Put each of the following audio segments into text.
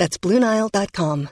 That's BlueNile.com.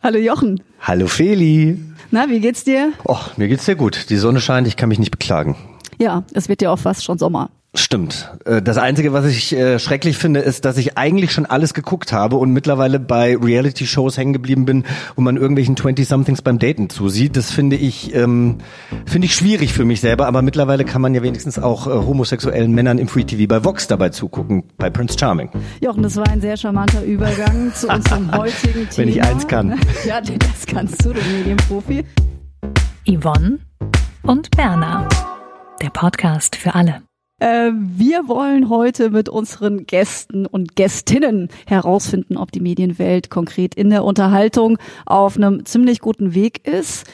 Hallo Jochen. Hallo Feli. Na, wie geht's dir? Och, mir geht's sehr gut. Die Sonne scheint, ich kann mich nicht beklagen. Ja, es wird ja auch fast schon Sommer. Stimmt. Äh, Das Einzige, was ich äh, schrecklich finde, ist, dass ich eigentlich schon alles geguckt habe und mittlerweile bei Reality-Shows hängen geblieben bin, wo man irgendwelchen 20-somethings beim Daten zusieht. Das finde ich, ähm, finde ich schwierig für mich selber, aber mittlerweile kann man ja wenigstens auch äh, homosexuellen Männern im Free TV bei Vox dabei zugucken, bei Prince Charming. Jochen, das war ein sehr charmanter Übergang zu unserem heutigen Thema. Wenn ich eins kann. Ja, das kannst du, du Medienprofi. Yvonne und Berna. Der Podcast für alle. Äh, wir wollen heute mit unseren Gästen und Gästinnen herausfinden, ob die Medienwelt konkret in der Unterhaltung auf einem ziemlich guten Weg ist.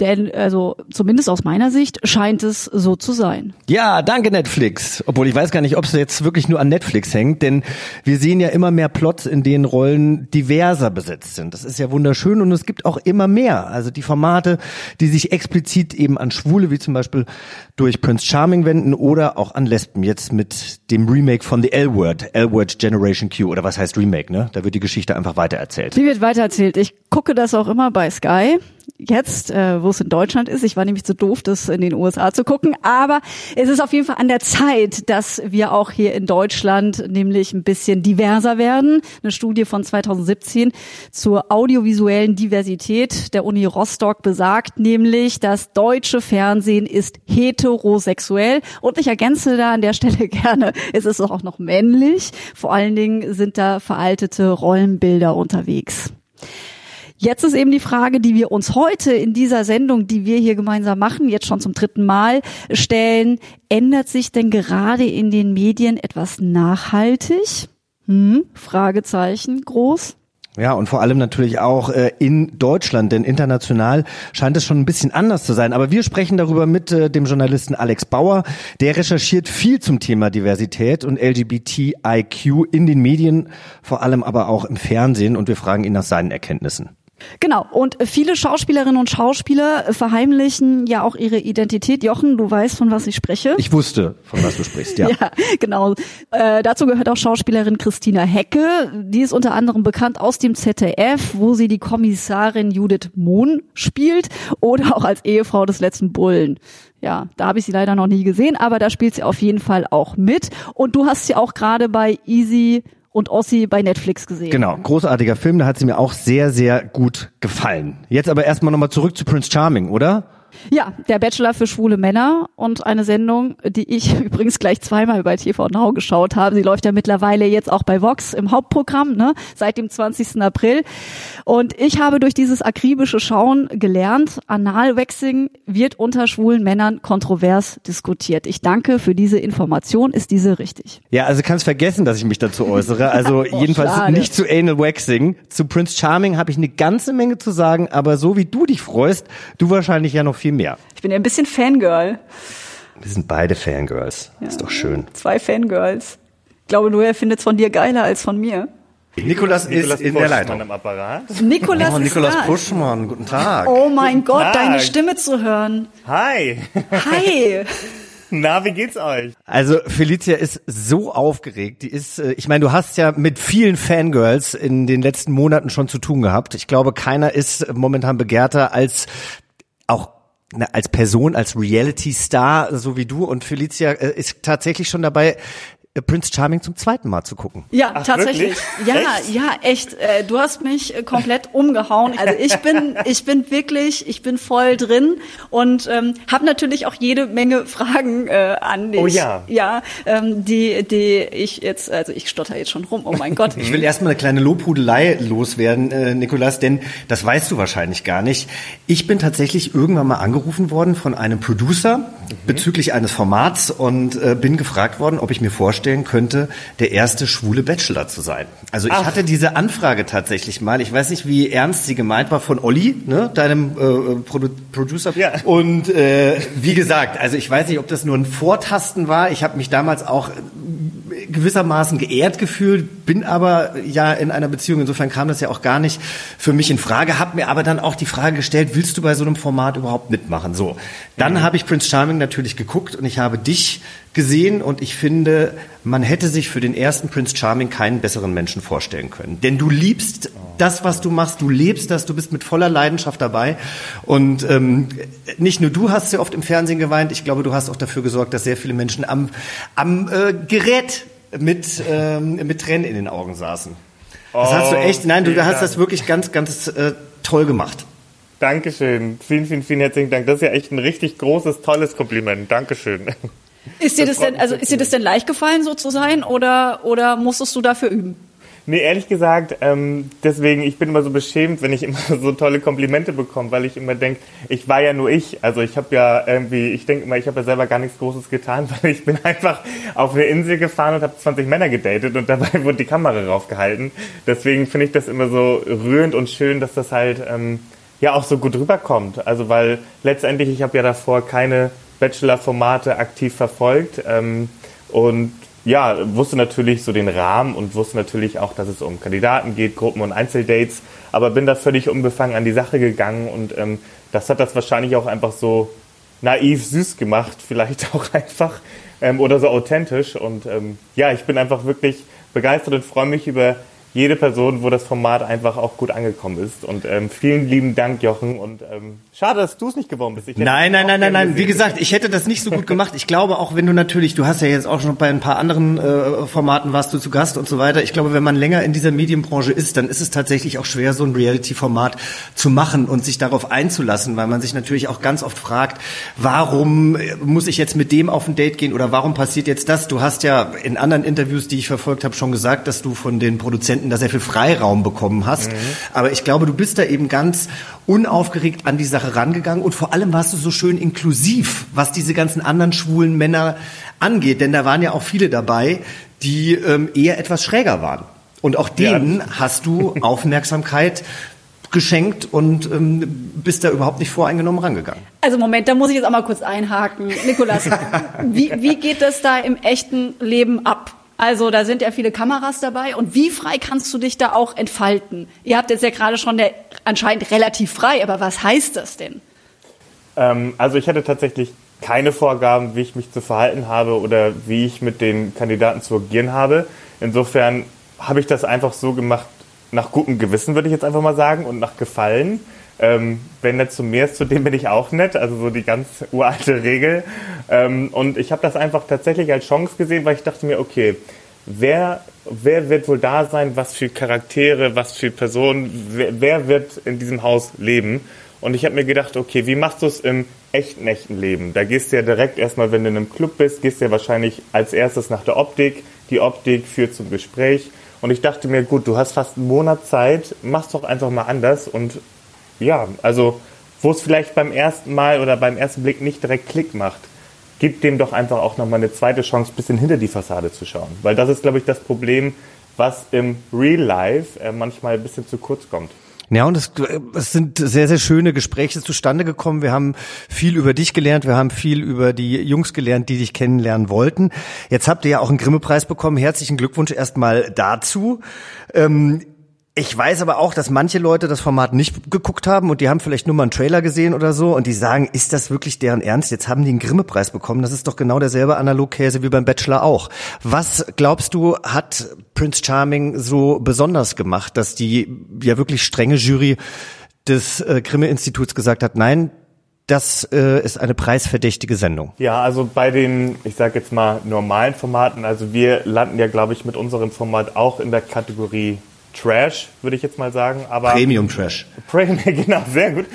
Denn, also zumindest aus meiner Sicht, scheint es so zu sein. Ja, danke Netflix. Obwohl ich weiß gar nicht, ob es jetzt wirklich nur an Netflix hängt, denn wir sehen ja immer mehr Plots, in denen Rollen diverser besetzt sind. Das ist ja wunderschön und es gibt auch immer mehr. Also die Formate, die sich explizit eben an Schwule, wie zum Beispiel durch Prince Charming wenden oder auch an Lesben. Jetzt mit dem Remake von The L-Word, L-Word Generation Q oder was heißt Remake, ne? Da wird die Geschichte einfach weitererzählt. Die wird weitererzählt. Ich gucke das auch immer bei Sky. Jetzt, äh, wo es in Deutschland ist. Ich war nämlich zu doof, das in den USA zu gucken. Aber es ist auf jeden Fall an der Zeit, dass wir auch hier in Deutschland nämlich ein bisschen diverser werden. Eine Studie von 2017 zur audiovisuellen Diversität der Uni Rostock besagt nämlich, das deutsche Fernsehen ist heterosexuell. Und ich ergänze da an der Stelle gerne, es ist auch noch männlich. Vor allen Dingen sind da veraltete Rollenbilder unterwegs. Jetzt ist eben die Frage, die wir uns heute in dieser Sendung, die wir hier gemeinsam machen, jetzt schon zum dritten Mal stellen. Ändert sich denn gerade in den Medien etwas nachhaltig? Hm? Fragezeichen groß. Ja, und vor allem natürlich auch äh, in Deutschland, denn international scheint es schon ein bisschen anders zu sein. Aber wir sprechen darüber mit äh, dem Journalisten Alex Bauer. Der recherchiert viel zum Thema Diversität und LGBTIQ in den Medien, vor allem aber auch im Fernsehen. Und wir fragen ihn nach seinen Erkenntnissen. Genau. Und viele Schauspielerinnen und Schauspieler verheimlichen ja auch ihre Identität. Jochen, du weißt, von was ich spreche. Ich wusste, von was du sprichst, ja. ja, genau. Äh, dazu gehört auch Schauspielerin Christina Hecke. Die ist unter anderem bekannt aus dem ZDF, wo sie die Kommissarin Judith Mohn spielt oder auch als Ehefrau des letzten Bullen. Ja, da habe ich sie leider noch nie gesehen, aber da spielt sie auf jeden Fall auch mit. Und du hast sie auch gerade bei Easy und Ossi bei Netflix gesehen. Genau, großartiger Film, da hat sie mir auch sehr, sehr gut gefallen. Jetzt aber erstmal nochmal zurück zu Prince Charming, oder? Ja, der Bachelor für schwule Männer und eine Sendung, die ich übrigens gleich zweimal bei TV Now geschaut habe. Sie läuft ja mittlerweile jetzt auch bei Vox im Hauptprogramm, ne, seit dem 20. April. Und ich habe durch dieses akribische Schauen gelernt, Analwaxing wird unter schwulen Männern kontrovers diskutiert. Ich danke für diese Information. Ist diese richtig? Ja, also kannst vergessen, dass ich mich dazu äußere. Also Oh, jedenfalls schade. nicht zu Anal Waxing. Zu Prince Charming habe ich eine ganze Menge zu sagen, aber so wie du dich freust, du wahrscheinlich ja noch viel mehr. Ich bin ja ein bisschen Fangirl. Wir sind beide Fangirls. Ist doch schön. Zwei Fangirls. Ich glaube, nur er findet es von dir geiler als von mir. Nikolas, Nikolas ist in Puschmann der Leitung. am Apparat. Nikolas, Oh, ist Nikolas da. Puschmann, guten Tag. Oh mein Gott, Tag. deine Stimme zu hören. Hi. Hi. Na, wie geht's euch? Also Felicia ist so aufgeregt. Die ist, äh, ich meine, du hast ja mit vielen Fangirls in den letzten Monaten schon zu tun gehabt. Ich glaube, keiner ist momentan begehrter als auch na, als Person, als Reality-Star, so wie du. Und Felicia äh, ist tatsächlich schon dabei, Prince Charming zum zweiten Mal zu gucken. Ja, Ach, tatsächlich. wirklich? Ja, Echt? ja, echt. Äh, du hast mich äh, komplett umgehauen. Also ich bin, ich bin wirklich, ich bin voll drin und ähm, habe natürlich auch jede Menge Fragen äh, an dich. Oh ja. Ja, ähm, die, die ich jetzt, also ich stotter jetzt schon rum. Oh mein Gott. Ich will erstmal eine kleine Lobhudelei loswerden, äh, Nikolas, denn das weißt du wahrscheinlich gar nicht. Ich bin tatsächlich irgendwann mal angerufen worden von einem Producer bezüglich eines Formats und äh, bin gefragt worden, ob ich mir vorstelle, vorstellen könnte, der erste schwule Bachelor zu sein. Also ich Ach. hatte diese Anfrage tatsächlich mal. Ich weiß nicht, wie ernst sie gemeint war von Olli, ne, deinem äh, Produ Producer. Ja. Und äh, wie gesagt, also ich weiß nicht, ob das nur ein Vortasten war. Ich habe mich damals auch gewissermaßen geehrt gefühlt, bin aber ja in einer Beziehung, insofern kam das ja auch gar nicht für mich in Frage, habe mir aber dann auch die Frage gestellt, willst du bei so einem Format überhaupt mitmachen? So, dann mhm. habe ich Prince Charming natürlich geguckt und ich habe dich gesehen und ich finde, man hätte sich für den ersten Prince Charming keinen besseren Menschen vorstellen können. Denn du liebst das, was du machst, du lebst das, du bist mit voller Leidenschaft dabei und ähm, nicht nur du hast sehr oft im Fernsehen geweint, ich glaube, du hast auch dafür gesorgt, dass sehr viele Menschen am, am äh, Gerät mit, ähm, mit Tränen in den Augen saßen. Das hast du echt, nein, du hast das wirklich ganz, ganz äh, toll gemacht. Dankeschön. Vielen, vielen, vielen herzlichen Dank. Das ist ja echt ein richtig großes, tolles Kompliment. Dankeschön. Ist dir das, das denn, also ist dir das denn leicht gefallen, so zu sein, oder, oder musstest du dafür üben? Nee, ehrlich gesagt, ähm, deswegen, ich bin immer so beschämt, wenn ich immer so tolle Komplimente bekomme, weil ich immer denke, ich war ja nur ich. Also ich habe ja irgendwie, ich denke immer, ich habe ja selber gar nichts Großes getan, weil ich bin einfach auf eine Insel gefahren und habe 20 Männer gedatet und dabei wurde die Kamera raufgehalten. Deswegen finde ich das immer so rührend und schön, dass das halt ähm, ja auch so gut rüberkommt. Also weil letztendlich, ich habe ja davor keine Bachelor-Formate aktiv verfolgt ähm, und ja, wusste natürlich so den Rahmen und wusste natürlich auch, dass es um Kandidaten geht, Gruppen und Einzeldates, aber bin da völlig unbefangen an die Sache gegangen und ähm, das hat das wahrscheinlich auch einfach so naiv süß gemacht, vielleicht auch einfach ähm, oder so authentisch und ähm, ja, ich bin einfach wirklich begeistert und freue mich über jede Person, wo das Format einfach auch gut angekommen ist. Und ähm, vielen lieben Dank, Jochen. Und ähm, schade, dass du es nicht geworden bist. nein, nein, nein, nein, nein. Wie gesagt, ich hätte das nicht so gut gemacht. Ich glaube, auch wenn du natürlich, du hast ja jetzt auch schon bei ein paar anderen äh, Formaten warst du zu Gast und so weiter. Ich glaube, wenn man länger in dieser Medienbranche ist, dann ist es tatsächlich auch schwer, so ein Reality-Format zu machen und sich darauf einzulassen, weil man sich natürlich auch ganz oft fragt, warum muss ich jetzt mit dem auf ein Date gehen oder warum passiert jetzt das? Du hast ja in anderen Interviews, die ich verfolgt habe, schon gesagt, dass du von den Produzenten Produzenten da sehr viel Freiraum bekommen hast. Mhm. Aber ich glaube, du bist da eben ganz unaufgeregt an die Sache rangegangen und vor allem warst du so schön inklusiv, was diese ganzen anderen schwulen Männer angeht. Denn da waren ja auch viele dabei, die ähm, eher etwas schräger waren. Und auch denen ja. hast du Aufmerksamkeit geschenkt und ähm, bist da überhaupt nicht voreingenommen rangegangen. Also Moment, da muss ich jetzt auch mal kurz einhaken. Nikolas, wie, wie geht das da im echten Leben ab? Also da sind ja viele Kameras dabei. Und wie frei kannst du dich da auch entfalten? Ihr habt jetzt ja gerade schon der, anscheinend relativ frei, aber was heißt das denn? Ähm, also ich hatte tatsächlich keine Vorgaben, wie ich mich zu verhalten habe oder wie ich mit den Kandidaten zu agieren habe. Insofern habe ich das einfach so gemacht, nach gutem Gewissen würde ich jetzt einfach mal sagen und nach Gefallen. Ähm, wenn nett zu mir ist, zu dem bin ich auch nett. Also so die ganz uralte Regel. Ähm, und ich habe das einfach tatsächlich als Chance gesehen, weil ich dachte mir, okay, wer, wer wird wohl da sein, was für Charaktere, was für Personen, wer, wer wird in diesem Haus leben? Und ich habe mir gedacht, okay, wie machst du es im echten, echten Leben? Da gehst du ja direkt erstmal, wenn du in einem Club bist, gehst du ja wahrscheinlich als erstes nach der Optik. Die Optik führt zum Gespräch. Und ich dachte mir, gut, du hast fast einen Monat Zeit, mach's doch einfach mal anders und ja, also wo es vielleicht beim ersten Mal oder beim ersten Blick nicht direkt Klick macht, gibt dem doch einfach auch nochmal eine zweite Chance, ein bisschen hinter die Fassade zu schauen. Weil das ist, glaube ich, das Problem, was im Real Life äh, manchmal ein bisschen zu kurz kommt. Ja, und es, es sind sehr, sehr schöne Gespräche zustande gekommen. Wir haben viel über dich gelernt, wir haben viel über die Jungs gelernt, die dich kennenlernen wollten. Jetzt habt ihr ja auch einen Grimme-Preis bekommen. Herzlichen Glückwunsch erstmal dazu. Ähm, ich weiß aber auch, dass manche Leute das Format nicht geguckt haben und die haben vielleicht nur mal einen Trailer gesehen oder so und die sagen, ist das wirklich deren Ernst? Jetzt haben die einen Grimme-Preis bekommen. Das ist doch genau derselbe Analogkäse wie beim Bachelor auch. Was glaubst du, hat Prince Charming so besonders gemacht, dass die ja wirklich strenge Jury des äh, Grimme-Instituts gesagt hat, nein, das äh, ist eine preisverdächtige Sendung. Ja, also bei den, ich sage jetzt mal, normalen Formaten, also wir landen ja, glaube ich, mit unserem Format auch in der Kategorie Trash, würde ich jetzt mal sagen. Aber Premium Trash. Premium, genau, sehr gut.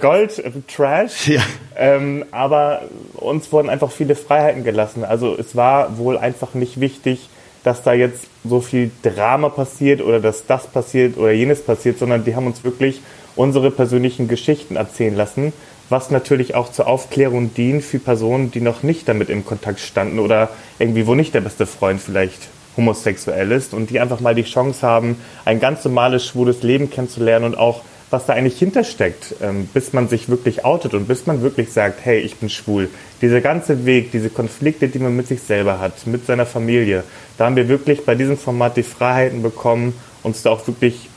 Gold äh, Trash. Ja. Ähm, aber uns wurden einfach viele Freiheiten gelassen. Also es war wohl einfach nicht wichtig, dass da jetzt so viel Drama passiert oder dass das passiert oder jenes passiert, sondern die haben uns wirklich unsere persönlichen Geschichten erzählen lassen, was natürlich auch zur Aufklärung dient für Personen, die noch nicht damit in Kontakt standen oder irgendwie, wo nicht der beste Freund vielleicht homosexuell ist und die einfach mal die Chance haben, ein ganz normales schwules Leben kennenzulernen und auch was da eigentlich hintersteckt, ähm, bis man sich wirklich outet und bis man wirklich sagt, hey, ich bin schwul. Dieser ganze Weg, diese Konflikte, die man mit sich selber hat, mit seiner Familie, da haben wir wirklich bei diesem Format die Freiheiten bekommen, uns da auch wirklich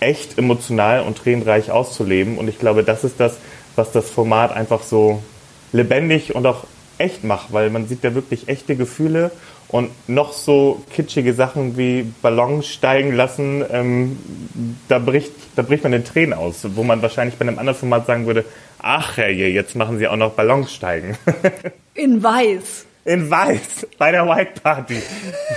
echt emotional und tränenreich auszuleben. Und ich glaube, das ist das, was das Format einfach so lebendig und auch echt macht, weil man sieht da wirklich echte Gefühle und noch so kitschige Sachen wie Ballons steigen lassen, ähm, da, bricht, da bricht man den Tränen aus, wo man wahrscheinlich bei einem anderen Format sagen würde, ach herrje, jetzt machen sie auch noch Ballons steigen. In weiß. In weiß, bei der White Party.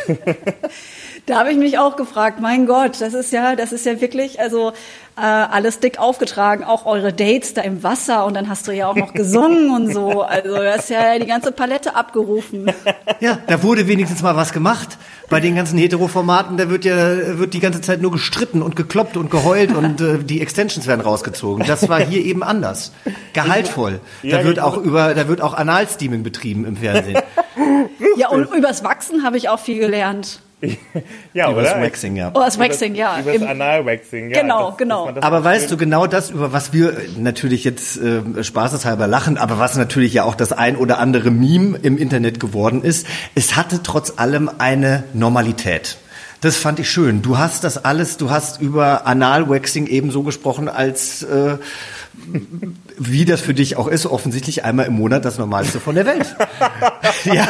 Da habe ich mich auch gefragt, mein Gott, das ist ja, das ist ja wirklich, also äh, alles dick aufgetragen, auch eure Dates da im Wasser und dann hast du ja auch noch gesungen und so. Also du hast ja die ganze Palette abgerufen. Ja, da wurde wenigstens mal was gemacht. Bei den ganzen Heteroformaten, da wird ja wird die ganze Zeit nur gestritten und gekloppt und geheult und äh, die Extensions werden rausgezogen. Das war hier eben anders. Gehaltvoll. Da wird auch über, da wird auch Analsteaming betrieben im Fernsehen. Ja, und übers Wachsen habe ich auch viel gelernt. ja, Über das oder? Waxing, ja. Oh, das Waxing, ja. Über das Analwaxing, ja. Genau, genau. das Aber auch weißt du genau das, über was wir natürlich jetzt äh, spaßeshalber lachen, aber was natürlich ja auch das ein oder andere Meme im Internet geworden ist, es hatte trotz allem eine Normalität. Das fand ich schön. Du hast das alles, du hast über Analwaxing ebenso gesprochen, als äh, wie das für dich auch ist, offensichtlich einmal im Monat das Normalste von der Welt. ja.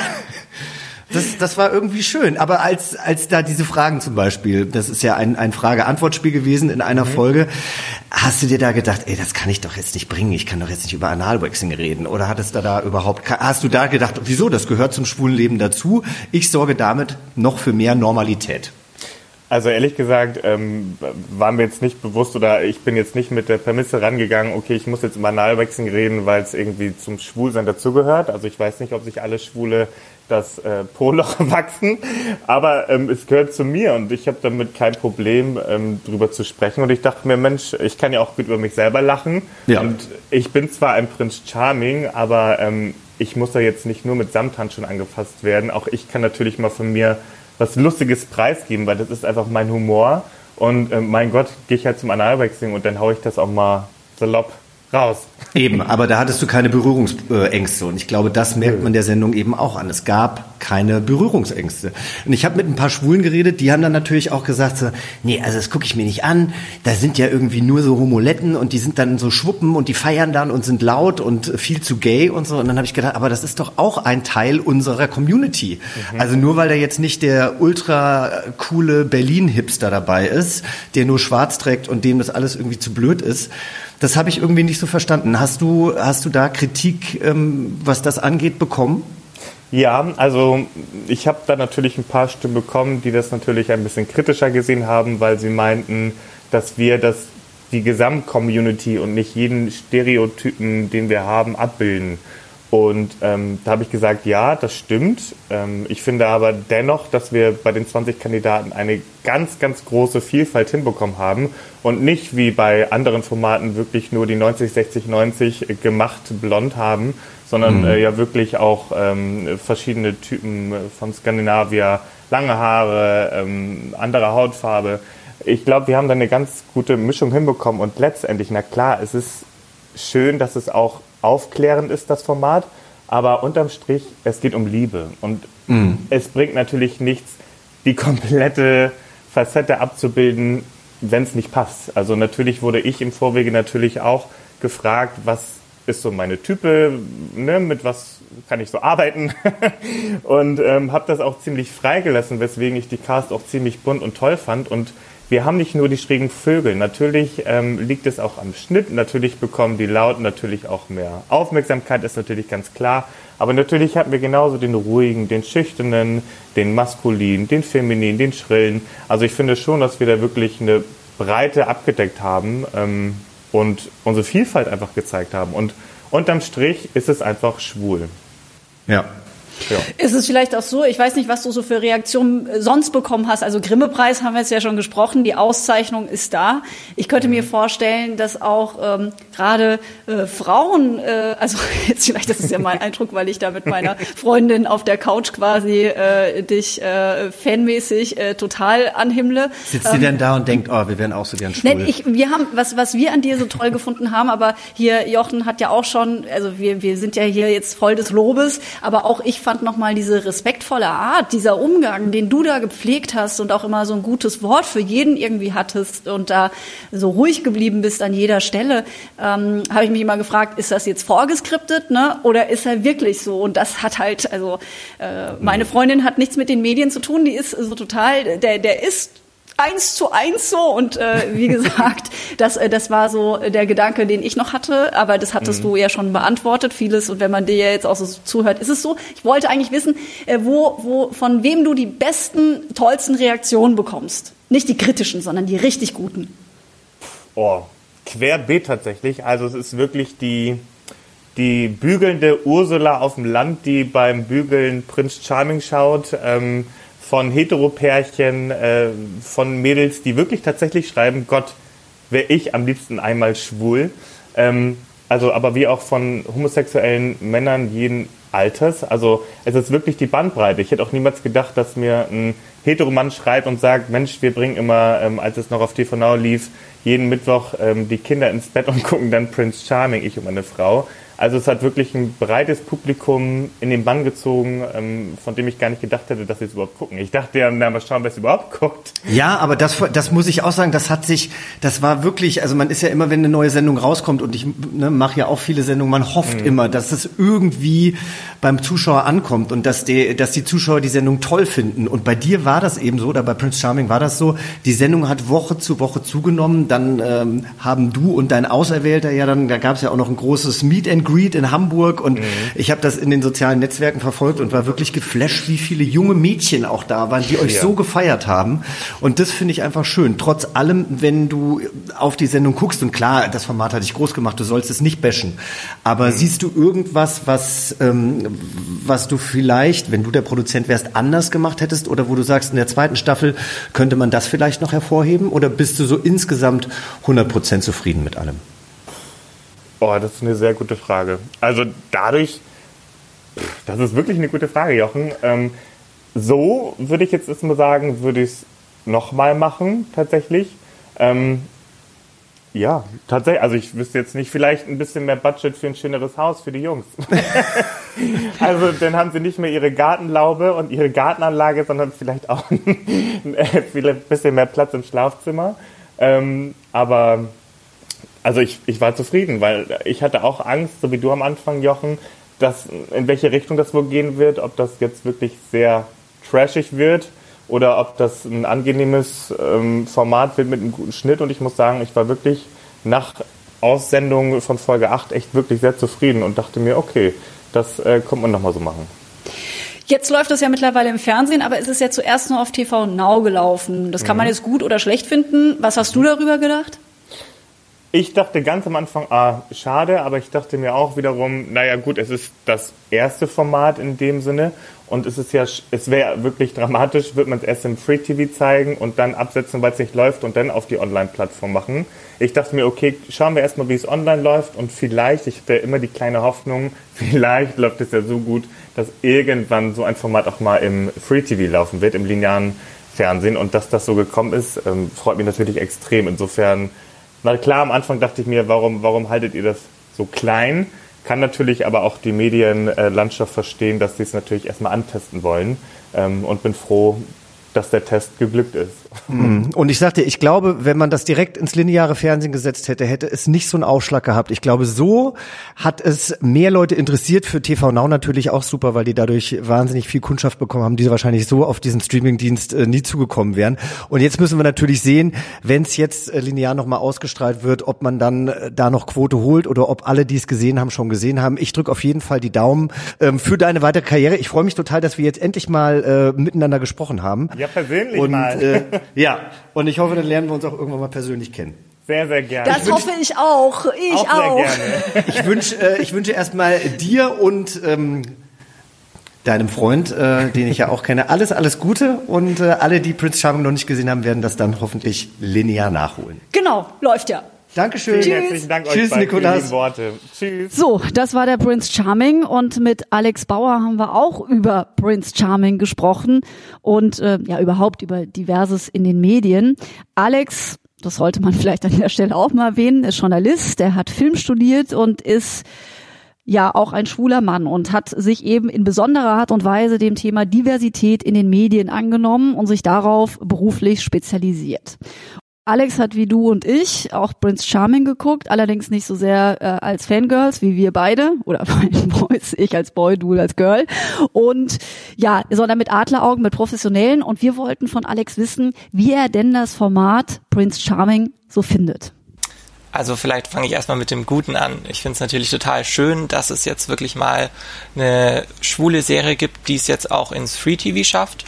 Das, das war irgendwie schön. Aber als, als da diese Fragen zum Beispiel, das ist ja ein, ein Frage-Antwort-Spiel gewesen in einer Folge, hast du dir da gedacht, ey, das kann ich doch jetzt nicht bringen, ich kann doch jetzt nicht über Analwaxing reden? Oder hattest du da überhaupt, hast du da gedacht, wieso, das gehört zum schwulen Leben dazu, ich sorge damit noch für mehr Normalität? Also ehrlich gesagt, ähm, war mir jetzt nicht bewusst oder ich bin jetzt nicht mit der Prämisse rangegangen, okay, ich muss jetzt über Analwaxing reden, weil es irgendwie zum Schwulsein dazugehört. Also ich weiß nicht, ob sich alle Schwule das äh, Poloch wachsen, aber ähm, es gehört zu mir und ich habe damit kein Problem, ähm, drüber zu sprechen. Und ich dachte mir, Mensch, ich kann ja auch gut über mich selber lachen. Ja. Und ich bin zwar ein Prinz Charming, aber ähm, ich muss da jetzt nicht nur mit Samthandschuhen angefasst werden. Auch ich kann natürlich mal von mir was Lustiges preisgeben, weil das ist einfach mein Humor. Und ähm, mein Gott, gehe ich halt zum Analwaxing und dann hau ich das auch mal salopp raus. Eben, aber da hattest du keine Berührungsängste und ich glaube, das merkt man der Sendung eben auch an. Es gab keine Berührungsängste. Und ich habe mit ein paar Schwulen geredet, die haben dann natürlich auch gesagt, so, nee, also das gucke ich mir nicht an. Da sind ja irgendwie nur so Homoletten und die sind dann so Schwuppen und die feiern dann und sind laut und viel zu gay und so. Und dann habe ich gedacht, aber das ist doch auch ein Teil unserer Community. Also nur weil da jetzt nicht der ultra coole Berlin-Hipster dabei ist, der nur schwarz trägt und dem das alles irgendwie zu blöd ist, das habe ich irgendwie nicht so verstanden. Hast du, hast du da Kritik, ähm, was das angeht, bekommen? Ja, also ich habe da natürlich ein paar Stimmen bekommen, die das natürlich ein bisschen kritischer gesehen haben, weil sie meinten, dass wir das die Gesamtcommunity und nicht jeden Stereotypen, den wir haben, abbilden. Und ähm, da habe ich gesagt, ja, das stimmt. Ähm, ich finde aber dennoch, dass wir bei den 20 Kandidaten eine ganz, ganz große Vielfalt hinbekommen haben und nicht wie bei anderen Formaten wirklich nur die 90, 60, 90 gemacht blond haben, sondern äh, ja wirklich auch ähm, verschiedene Typen von Skandinavier, lange Haare, ähm, andere Hautfarbe. Ich glaube, wir haben da eine ganz gute Mischung hinbekommen und letztendlich, na klar, es ist schön, dass es auch aufklärend ist, das Format, aber unterm Strich, es geht um Liebe. Und es bringt natürlich nichts, die komplette Facette abzubilden, wenn es nicht passt. Also natürlich wurde ich im Vorwege natürlich auch gefragt, was ist so meine Type, ne, mit was kann ich so arbeiten? Und ähm, habe das auch ziemlich freigelassen, weswegen ich die Cast auch ziemlich bunt und toll fand. Und wir haben nicht nur die schrägen Vögel. Natürlich ähm, liegt es auch am Schnitt. Natürlich bekommen die Lauten natürlich auch mehr Aufmerksamkeit, ist natürlich ganz klar. Aber natürlich hatten wir genauso den ruhigen, den schüchternen, den maskulinen, den femininen, den schrillen. Also ich finde schon, dass wir da wirklich eine Breite abgedeckt haben ähm, und unsere Vielfalt einfach gezeigt haben. Und unterm Strich ist es einfach schwul. Ja. Ja. Ist es vielleicht auch so, ich weiß nicht, was du so für Reaktionen äh, sonst bekommen hast. Also Grimme-Preis haben wir jetzt ja schon gesprochen, die Auszeichnung ist da. Ich könnte mir vorstellen, dass auch ähm, gerade äh, Frauen, äh, also jetzt vielleicht das ist ja mein Eindruck, weil ich da mit meiner Freundin auf der Couch quasi äh, dich äh, fanmäßig äh, total anhimmle. Sitzt sie denn da und denkt, oh, wir wären auch so gern schwul? Nein, ich, wir haben, was, was wir an dir so toll gefunden haben, aber hier, Jochen hat ja auch schon, also wir, wir sind ja hier jetzt voll des Lobes, aber auch ich fand nochmal diese respektvolle Art, dieser Umgang, den du da gepflegt hast und auch immer so ein gutes Wort für jeden irgendwie hattest und da so ruhig geblieben bist an jeder Stelle, ähm, habe ich mich immer gefragt, ist das jetzt vorgeskriptet, ne? Oder ist er wirklich so? Und das hat halt, also äh, meine Freundin hat nichts mit den Medien zu tun, die ist so total, der, der ist eins zu eins so und äh, wie gesagt, das, äh, das war so der Gedanke, den ich noch hatte, aber das hattest du ja schon beantwortet, vieles und wenn man dir jetzt auch so zuhört, ist es so. Ich wollte eigentlich wissen, äh, wo, wo, von wem du die besten, tollsten Reaktionen bekommst. Nicht die kritischen, sondern die richtig guten. Oh, querbeet tatsächlich. Also es ist wirklich die, die bügelnde Ursula auf dem Land, die beim Bügeln Prince Charming schaut. Ähm, von Heteropärchen, äh, von Mädels, die wirklich tatsächlich schreiben, Gott, wäre ich am liebsten einmal schwul. Ähm, also, aber wie auch von homosexuellen Männern jeden Alters. Also, es ist wirklich die Bandbreite. Ich hätte auch niemals gedacht, dass mir ein Heteromann schreibt und sagt, Mensch, wir bringen immer, ähm, als es noch auf TV Now lief, jeden Mittwoch ähm, die Kinder ins Bett und gucken dann Prince Charming, ich und meine Frau. Also es hat wirklich ein breites Publikum in den Bann gezogen, ähm, von dem ich gar nicht gedacht hätte, dass sie es überhaupt gucken. Ich dachte ja, na, mal schauen, wer es überhaupt guckt. Ja, aber das, das muss ich auch sagen, das hat sich, das war wirklich, also man ist ja immer, wenn eine neue Sendung rauskommt und ich ne, mache ja auch viele Sendungen, man hofft mhm. immer, dass es irgendwie beim Zuschauer ankommt und dass die, dass die Zuschauer die Sendung toll finden. Und bei dir war das eben so, oder bei Prince Charming war das so, die Sendung hat Woche zu Woche zugenommen, dann ähm, haben du und dein Auserwählter ja dann, da gab es ja auch noch ein großes Meet and Greet in Hamburg und mhm. ich habe das in den sozialen Netzwerken verfolgt und war wirklich geflasht, wie viele junge Mädchen auch da waren, die euch ja. so gefeiert haben. Und das finde ich einfach schön. Trotz allem, wenn du auf die Sendung guckst, und klar, das Format hat dich groß gemacht, du sollst es nicht bashen, aber mhm. siehst du irgendwas, was, ähm, was du vielleicht, wenn du der Produzent wärst, anders gemacht hättest oder wo du sagst, in der zweiten Staffel könnte man das vielleicht noch hervorheben oder bist du so insgesamt 100% zufrieden mit allem? Oh, das ist eine sehr gute Frage. Also dadurch, das ist wirklich eine gute Frage, Jochen. Ähm, so würde ich jetzt erstmal sagen, würde ich es nochmal machen, tatsächlich. Ähm, ja, tatsächlich. Also ich wüsste jetzt nicht, vielleicht ein bisschen mehr Budget für ein schöneres Haus für die Jungs. also dann haben sie nicht mehr ihre Gartenlaube und ihre Gartenanlage, sondern vielleicht auch ein bisschen mehr Platz im Schlafzimmer. Ähm, aber also ich, ich war zufrieden, weil ich hatte auch Angst, so wie du am Anfang, Jochen, dass in welche Richtung das wohl gehen wird, ob das jetzt wirklich sehr trashig wird oder ob das ein angenehmes ähm, Format wird mit einem guten Schnitt. Und ich muss sagen, ich war wirklich nach Aussendung von Folge 8 echt wirklich sehr zufrieden und dachte mir, okay, das äh, kommt man nochmal so machen. Jetzt läuft das ja mittlerweile im Fernsehen, aber es ist ja zuerst nur auf TV Now gelaufen. Das kann man mhm. jetzt gut oder schlecht finden. Was hast du darüber gedacht? Ich dachte ganz am Anfang, ah, schade, aber ich dachte mir auch wiederum, naja gut, es ist das erste Format in dem Sinne und es ist ja, es wäre wirklich dramatisch, wird man es erst im Free TV zeigen und dann absetzen, weil es nicht läuft und dann auf die Online-Plattform machen. Ich dachte mir, okay, schauen wir erstmal, wie es online läuft und vielleicht, ich hatte immer die kleine Hoffnung, vielleicht läuft es ja so gut, dass irgendwann so ein Format auch mal im Free TV laufen wird, im linearen Fernsehen und dass das so gekommen ist, ähm, freut mich natürlich extrem. Insofern weil klar, am Anfang dachte ich mir, warum, warum haltet ihr das so klein? Kann natürlich aber auch die Medienlandschaft verstehen, dass sie es natürlich erstmal antesten wollen. Ähm, und bin froh, dass der Test geglückt ist. Mhm. Und ich sagte, ich glaube, wenn man das direkt ins lineare Fernsehen gesetzt hätte, hätte es nicht so einen Aufschlag gehabt. Ich glaube, so hat es mehr Leute interessiert für TV Now natürlich auch super, weil die dadurch wahnsinnig viel Kundschaft bekommen haben, die wahrscheinlich so auf diesen Streamingdienst äh, nie zugekommen wären. Und jetzt müssen wir natürlich sehen, wenn es jetzt äh, linear nochmal ausgestrahlt wird, ob man dann äh, da noch Quote holt oder ob alle, die es gesehen haben, schon gesehen haben. Ich drücke auf jeden Fall die Daumen ähm, für deine weitere Karriere. Ich freue mich total, dass wir jetzt endlich mal äh, miteinander gesprochen haben. Ja, persönlich und, mal. Äh, ja, und ich hoffe, dann lernen wir uns auch irgendwann mal persönlich kennen. Sehr, sehr gerne. Das ich hoffe ich auch. Ich auch. auch. Ich wünsche äh, ich wünsche erstmal dir und ähm, deinem Freund, äh, den ich ja auch kenne, alles, alles Gute und äh, alle, die Prince Charming noch nicht gesehen haben, werden das dann hoffentlich linear nachholen. Genau, läuft ja. Dankeschön. Vielen herzlichen Dank euch Tschüss, beiden für die Nikolas. Worte. Tschüss. So, das war der Prince Charming und mit Alex Bauer haben wir auch über Prince Charming gesprochen und äh, ja überhaupt über diverses in den Medien. Alex, das sollte man vielleicht an der Stelle auch mal erwähnen, ist Journalist, der hat Film studiert und ist ja auch ein schwuler Mann und hat sich eben in besonderer Art und Weise dem Thema Diversität in den Medien angenommen und sich darauf beruflich spezialisiert. Alex hat wie du und ich auch Prince Charming geguckt, allerdings nicht so sehr äh, als Fangirls wie wir beide oder Boys, ich als Boy, du als Girl und ja, sondern mit Adleraugen, mit Professionellen und wir wollten von Alex wissen, wie er denn das Format Prince Charming so findet. Also vielleicht fange ich erstmal mit dem Guten an. Ich finde es natürlich total schön, dass es jetzt wirklich mal eine schwule Serie gibt, die es jetzt auch ins Free TV schafft.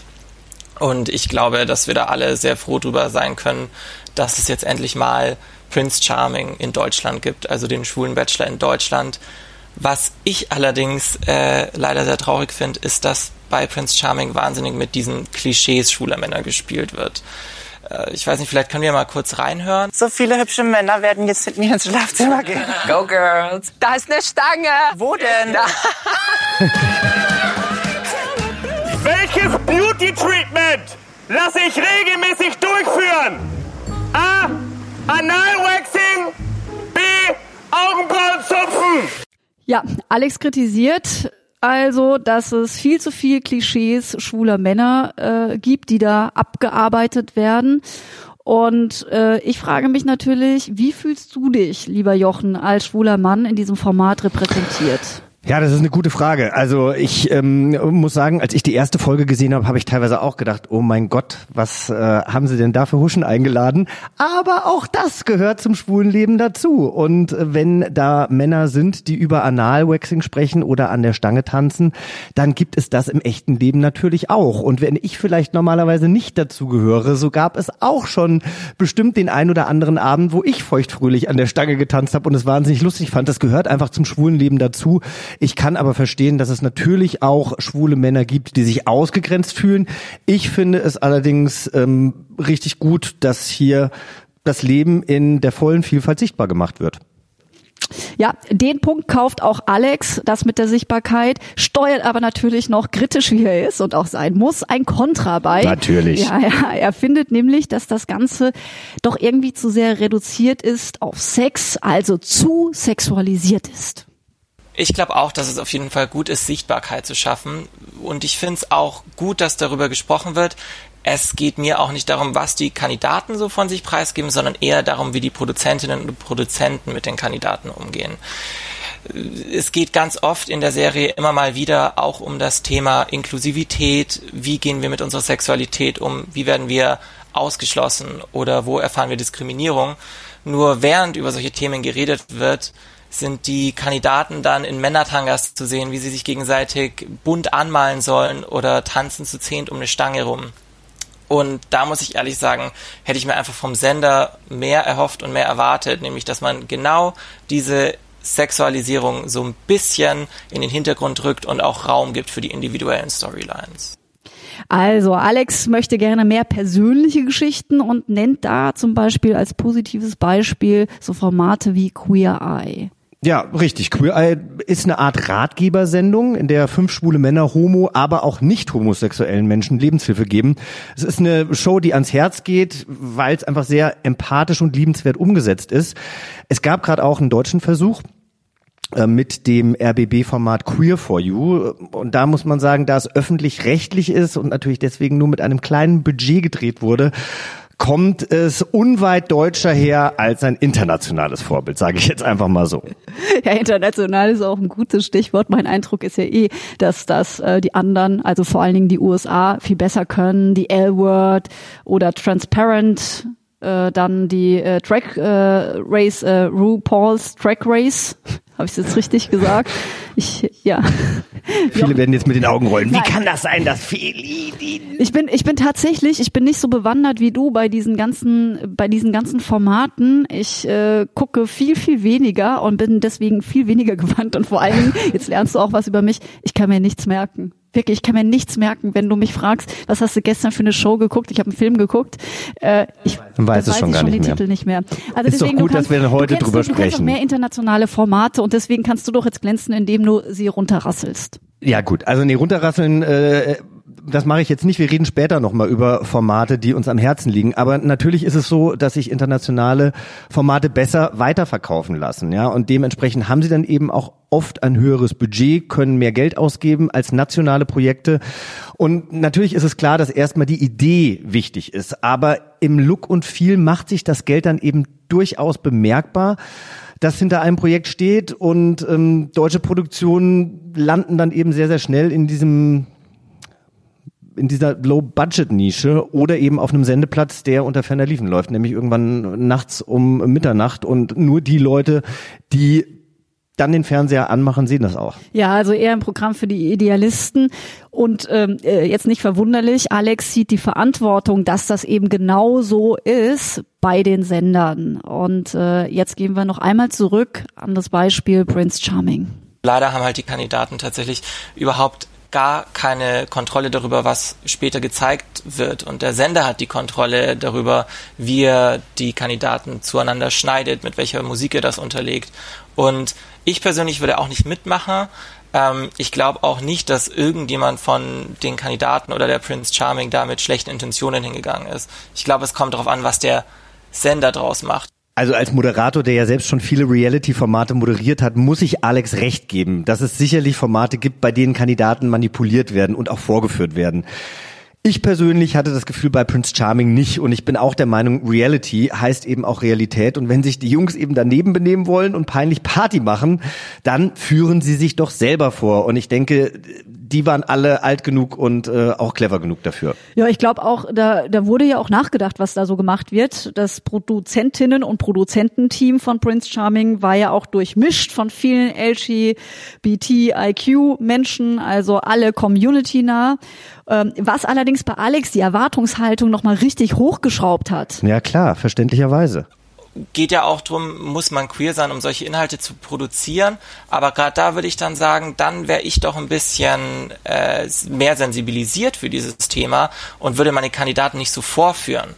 Und ich glaube, dass wir da alle sehr froh drüber sein können, dass es jetzt endlich mal Prince Charming in Deutschland gibt, also den schwulen Bachelor in Deutschland. Was ich allerdings äh, leider sehr traurig finde, ist, dass bei Prince Charming wahnsinnig mit diesen Klischees schwuler Männer gespielt wird. Äh, ich weiß nicht, vielleicht können wir mal kurz reinhören. So viele hübsche Männer werden jetzt mit mir ins Schlafzimmer gehen. Go Girls. Da ist eine Stange. Wo denn? Da. Welches Beauty Treatment lasse ich regelmäßig durchführen? Analwaxing. B. Augenbrauen zupfen. Ja, Alex kritisiert also, dass es viel zu viel Klischees schwuler Männer äh, gibt, die da abgearbeitet werden. Und äh, ich frage mich natürlich, wie fühlst du dich, lieber Jochen, als schwuler Mann in diesem Format repräsentiert? Ja, das ist eine gute Frage. Also ich ähm, muss sagen, als ich die erste Folge gesehen habe, habe ich teilweise auch gedacht, oh mein Gott, was äh, haben sie denn da für Huschen eingeladen? Aber auch das gehört zum schwulen Leben dazu. Und wenn da Männer sind, die über Analwaxing sprechen oder an der Stange tanzen, dann gibt es das im echten Leben natürlich auch. Und wenn ich vielleicht normalerweise nicht dazu gehöre, so gab es auch schon bestimmt den ein oder anderen Abend, wo ich feuchtfröhlich an der Stange getanzt habe und es wahnsinnig lustig fand. Das gehört einfach zum schwulen Leben dazu. Ich kann aber verstehen, dass es natürlich auch schwule Männer gibt, die sich ausgegrenzt fühlen. Ich finde es allerdings ähm, richtig gut, dass hier das Leben in der vollen Vielfalt sichtbar gemacht wird. Ja, den Punkt kauft auch Alex, das mit der Sichtbarkeit, steuert aber natürlich noch kritisch, wie er ist und auch sein muss, ein Kontra bei. Natürlich. Ja, ja, er findet nämlich, dass das Ganze doch irgendwie zu sehr reduziert ist auf Sex, also zu sexualisiert ist. Ich glaube auch, dass es auf jeden Fall gut ist, Sichtbarkeit zu schaffen. Und ich finde es auch gut, dass darüber gesprochen wird. Es geht mir auch nicht darum, was die Kandidaten so von sich preisgeben, sondern eher darum, wie die Produzentinnen und Produzenten mit den Kandidaten umgehen. Es geht ganz oft in der Serie immer mal wieder auch um das Thema Inklusivität. Wie gehen wir mit unserer Sexualität um? Wie werden wir ausgeschlossen oder wo erfahren wir Diskriminierung? Nur während über solche Themen geredet wird, sind die Kandidaten dann in Männertangas zu sehen, wie sie sich gegenseitig bunt anmalen sollen oder tanzen zu zehnt um eine Stange rum. Und da muss ich ehrlich sagen, hätte ich mir einfach vom Sender mehr erhofft und mehr erwartet, nämlich dass man genau diese Sexualisierung so ein bisschen in den Hintergrund rückt und auch Raum gibt für die individuellen Storylines. Also Alex möchte gerne mehr persönliche Geschichten und nennt da zum Beispiel als positives Beispiel so Formate wie Queer Eye. Ja, richtig. Queer Eye ist eine Art Ratgebersendung, in der fünf schwule Männer homo, aber auch nicht homosexuellen Menschen Lebenshilfe geben. Es ist eine Show, die ans Herz geht, weil es einfach sehr empathisch und liebenswert umgesetzt ist. Es gab gerade auch einen deutschen Versuch äh, mit dem RBB-Format Queer for You. Und da muss man sagen, da es öffentlich-rechtlich ist und natürlich deswegen nur mit einem kleinen Budget gedreht wurde, kommt es unweit deutscher her als ein internationales Vorbild, sage ich jetzt einfach mal so. Ja, international ist auch ein gutes Stichwort. Mein Eindruck ist ja eh, dass das äh, die anderen, also vor allen Dingen die USA, viel besser können. Die L-Word oder Transparent, äh, dann die äh, Track äh, Race, äh, RuPaul's Track Race. Habe ich jetzt richtig gesagt? Ich, ja. Viele werden jetzt mit den Augen rollen. Wie Nein. kann das sein, dass Feli Ich bin, ich bin tatsächlich, ich bin nicht so bewandert wie du bei diesen ganzen, bei diesen ganzen Formaten. Ich äh, gucke viel, viel weniger und bin deswegen viel weniger gewandt und vor allen Dingen, jetzt lernst du auch was über mich, ich kann mir nichts merken. Wirklich, ich kann mir nichts merken, wenn du mich fragst, was hast du gestern für eine Show geguckt? Ich habe einen Film geguckt. Äh, ich Man weiß es weiß schon ich gar schon nicht den mehr. Titel nicht mehr. Also Ist doch deswegen, gut, du kannst, dass wir heute drüber du, du kennst sprechen. noch mehr internationale Formate und deswegen kannst du doch jetzt glänzen, indem du sie runterrasselst. Ja gut, also nee, runterrasseln, äh, das mache ich jetzt nicht. Wir reden später nochmal über Formate, die uns am Herzen liegen. Aber natürlich ist es so, dass sich internationale Formate besser weiterverkaufen lassen. Ja, und dementsprechend haben sie dann eben auch oft ein höheres Budget, können mehr Geld ausgeben als nationale Projekte. Und natürlich ist es klar, dass erstmal die Idee wichtig ist. Aber im Look und Feel macht sich das Geld dann eben durchaus bemerkbar das hinter einem Projekt steht und ähm, deutsche Produktionen landen dann eben sehr, sehr schnell in diesem in dieser Low-Budget-Nische oder eben auf einem Sendeplatz, der unter ferner Liefen läuft, nämlich irgendwann nachts um Mitternacht und nur die Leute, die dann den Fernseher anmachen, sehen das auch. Ja, also eher ein Programm für die Idealisten. Und ähm, äh, jetzt nicht verwunderlich, Alex sieht die Verantwortung, dass das eben genau so ist bei den Sendern. Und äh, jetzt gehen wir noch einmal zurück an das Beispiel Prince Charming. Leider haben halt die Kandidaten tatsächlich überhaupt gar keine Kontrolle darüber, was später gezeigt wird. Und der Sender hat die Kontrolle darüber, wie er die Kandidaten zueinander schneidet, mit welcher Musik er das unterlegt. Und ich persönlich würde auch nicht mitmachen. Ähm, ich glaube auch nicht, dass irgendjemand von den Kandidaten oder der Prince Charming da mit schlechten Intentionen hingegangen ist. Ich glaube, es kommt darauf an, was der Sender draus macht. Also als Moderator, der ja selbst schon viele Reality-Formate moderiert hat, muss ich Alex recht geben, dass es sicherlich Formate gibt, bei denen Kandidaten manipuliert werden und auch vorgeführt werden. Ich persönlich hatte das Gefühl bei Prince Charming nicht und ich bin auch der Meinung, Reality heißt eben auch Realität und wenn sich die Jungs eben daneben benehmen wollen und peinlich Party machen, dann führen sie sich doch selber vor und ich denke, die waren alle alt genug und äh, auch clever genug dafür. Ja, ich glaube auch, da, da wurde ja auch nachgedacht, was da so gemacht wird. Das Produzentinnen- und Produzententeam von Prince Charming war ja auch durchmischt von vielen LGBTIQ-Menschen, also alle community-nah. Ähm, was allerdings bei Alex die Erwartungshaltung nochmal richtig hochgeschraubt hat. Ja klar, verständlicherweise. Geht ja auch drum, muss man queer sein, um solche Inhalte zu produzieren. Aber gerade da würde ich dann sagen, dann wäre ich doch ein bisschen äh, mehr sensibilisiert für dieses Thema und würde meine Kandidaten nicht so vorführen.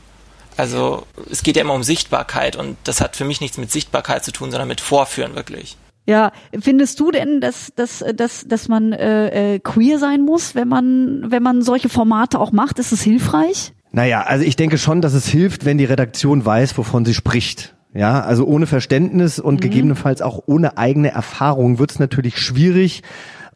Also es geht ja immer um Sichtbarkeit und das hat für mich nichts mit Sichtbarkeit zu tun, sondern mit Vorführen wirklich. Ja, findest du denn, dass, dass, dass, dass man äh, äh, queer sein muss, wenn man, wenn man solche Formate auch macht? Ist es hilfreich? Naja, also ich denke schon, dass es hilft, wenn die Redaktion weiß, wovon sie spricht. Ja, also ohne Verständnis und gegebenenfalls auch ohne eigene Erfahrung wird es natürlich schwierig,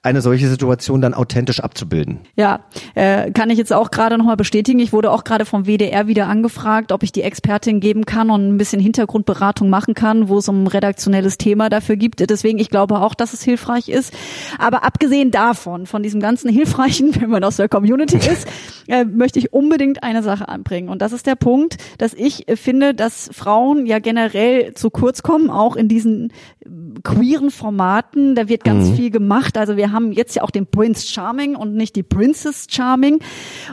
eine solche Situation dann authentisch abzubilden. Ja, äh, kann ich jetzt auch gerade nochmal bestätigen. Ich wurde auch gerade vom WDR wieder angefragt, ob ich die Expertin geben kann und ein bisschen Hintergrundberatung machen kann, wo es um ein redaktionelles Thema dafür gibt. Deswegen, ich glaube auch, dass es hilfreich ist. Aber abgesehen davon, von diesem ganzen Hilfreichen, wenn man aus der Community ist, äh, möchte ich unbedingt eine Sache anbringen. Und das ist der Punkt, dass ich finde, dass Frauen ja generell zu kurz kommen, auch in diesen queeren Formaten. Da wird ganz viel gemacht. Also wir haben jetzt ja auch den Prince Charming und nicht die Princess Charming.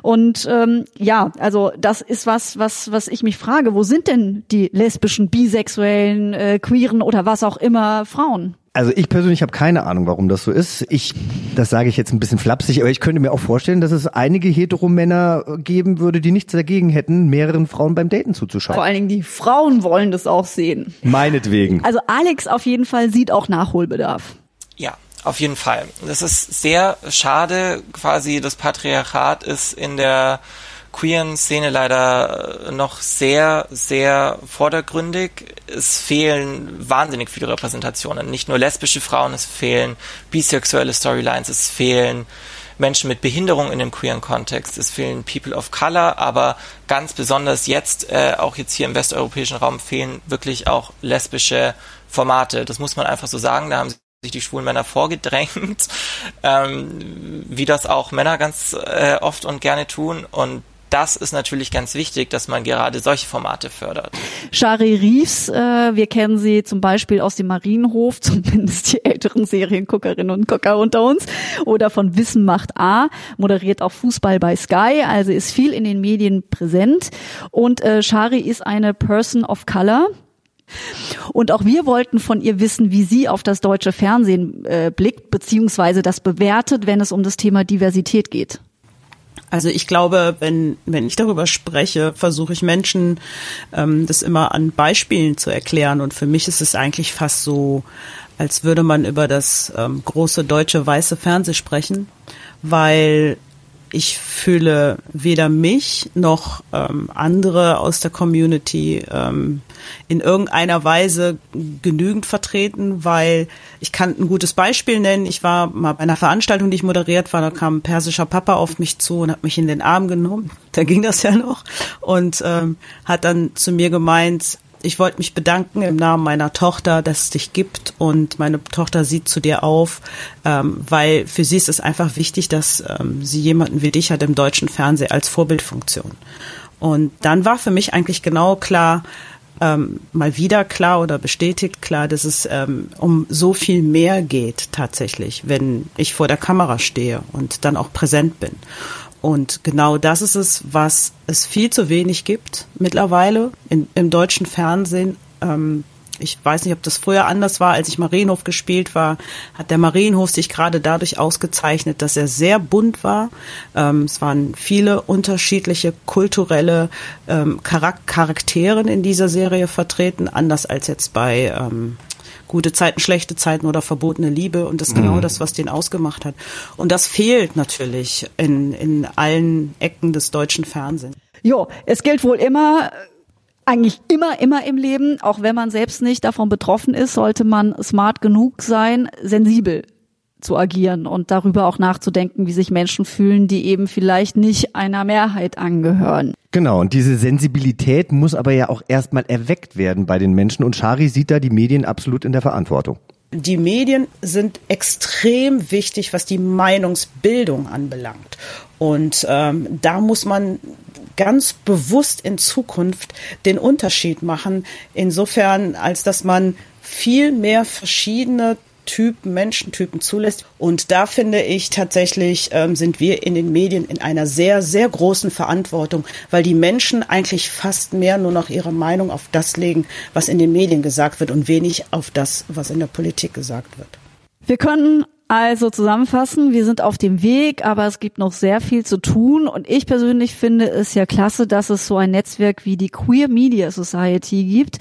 Und ähm, ja, also das ist was, was, was ich mich frage. Wo sind denn die lesbischen, bisexuellen, äh, queeren oder was auch immer Frauen? Also ich persönlich habe keine Ahnung, warum das so ist. Ich, das sage ich jetzt ein bisschen flapsig, aber ich könnte mir auch vorstellen, dass es einige Heteromänner geben würde, die nichts dagegen hätten, mehreren Frauen beim Daten zuzuschauen. Vor allen Dingen die Frauen wollen das auch sehen. Meinetwegen. Also Alex auf jeden Fall sieht auch Nachholbedarf. Ja, auf jeden Fall. Das ist sehr schade. Quasi das Patriarchat ist in der queeren Szene leider noch sehr, sehr vordergründig. Es fehlen wahnsinnig viele Repräsentationen. Nicht nur lesbische Frauen, es fehlen bisexuelle Storylines, es fehlen Menschen mit Behinderung in dem queeren Kontext, es fehlen People of Color, aber ganz besonders jetzt, äh, auch jetzt hier im westeuropäischen Raum, fehlen wirklich auch lesbische Formate. Das muss man einfach so sagen. Da haben sich die schwulen Männer vorgedrängt, ähm, wie das auch Männer ganz äh, oft und gerne tun. Und das ist natürlich ganz wichtig, dass man gerade solche Formate fördert. Shari Reeves, äh, wir kennen sie zum Beispiel aus dem Marienhof, zumindest die älteren Serienguckerinnen und Gucker unter uns, oder von Wissen macht A, moderiert auch Fußball bei Sky, also ist viel in den Medien präsent. Und äh, Shari ist eine Person of Color. Und auch wir wollten von ihr wissen, wie sie auf das deutsche Fernsehen äh, blickt, beziehungsweise das bewertet, wenn es um das Thema Diversität geht. Also ich glaube, wenn, wenn ich darüber spreche, versuche ich Menschen ähm, das immer an Beispielen zu erklären. Und für mich ist es eigentlich fast so, als würde man über das ähm, große deutsche weiße Fernsehen sprechen, weil ich fühle weder mich noch ähm, andere aus der Community ähm, in irgendeiner Weise genügend vertreten, weil ich kann ein gutes Beispiel nennen. Ich war mal bei einer Veranstaltung, die ich moderiert war, da kam ein persischer Papa auf mich zu und hat mich in den Arm genommen. Da ging das ja noch und ähm, hat dann zu mir gemeint, ich wollte mich bedanken im Namen meiner Tochter, dass es dich gibt und meine Tochter sieht zu dir auf, ähm, weil für sie ist es einfach wichtig, dass ähm, sie jemanden wie dich hat im deutschen Fernsehen als Vorbildfunktion. Und dann war für mich eigentlich genau klar, ähm, mal wieder klar oder bestätigt klar, dass es ähm, um so viel mehr geht tatsächlich, wenn ich vor der Kamera stehe und dann auch präsent bin. Und genau das ist es, was es viel zu wenig gibt mittlerweile in, im deutschen Fernsehen. Ähm, ich weiß nicht, ob das früher anders war, als ich Marienhof gespielt war, hat der Marienhof sich gerade dadurch ausgezeichnet, dass er sehr bunt war. Ähm, es waren viele unterschiedliche kulturelle ähm, Charaktere in dieser Serie vertreten, anders als jetzt bei ähm, gute Zeiten, schlechte Zeiten oder verbotene Liebe. Und das ist genau mhm. das, was den ausgemacht hat. Und das fehlt natürlich in, in allen Ecken des deutschen Fernsehens. Jo, es gilt wohl immer, eigentlich immer, immer im Leben, auch wenn man selbst nicht davon betroffen ist, sollte man smart genug sein, sensibel zu agieren und darüber auch nachzudenken, wie sich Menschen fühlen, die eben vielleicht nicht einer Mehrheit angehören. Genau, und diese Sensibilität muss aber ja auch erstmal erweckt werden bei den Menschen und Shari sieht da die Medien absolut in der Verantwortung. Die Medien sind extrem wichtig, was die Meinungsbildung anbelangt. Und ähm, da muss man ganz bewusst in Zukunft den Unterschied machen, insofern als dass man viel mehr verschiedene Typen, Menschentypen zulässt. Und da finde ich tatsächlich, ähm, sind wir in den Medien in einer sehr, sehr großen Verantwortung, weil die Menschen eigentlich fast mehr nur noch ihre Meinung auf das legen, was in den Medien gesagt wird und wenig auf das, was in der Politik gesagt wird. Wir können also zusammenfassen, wir sind auf dem Weg, aber es gibt noch sehr viel zu tun und ich persönlich finde es ja klasse, dass es so ein Netzwerk wie die Queer Media Society gibt.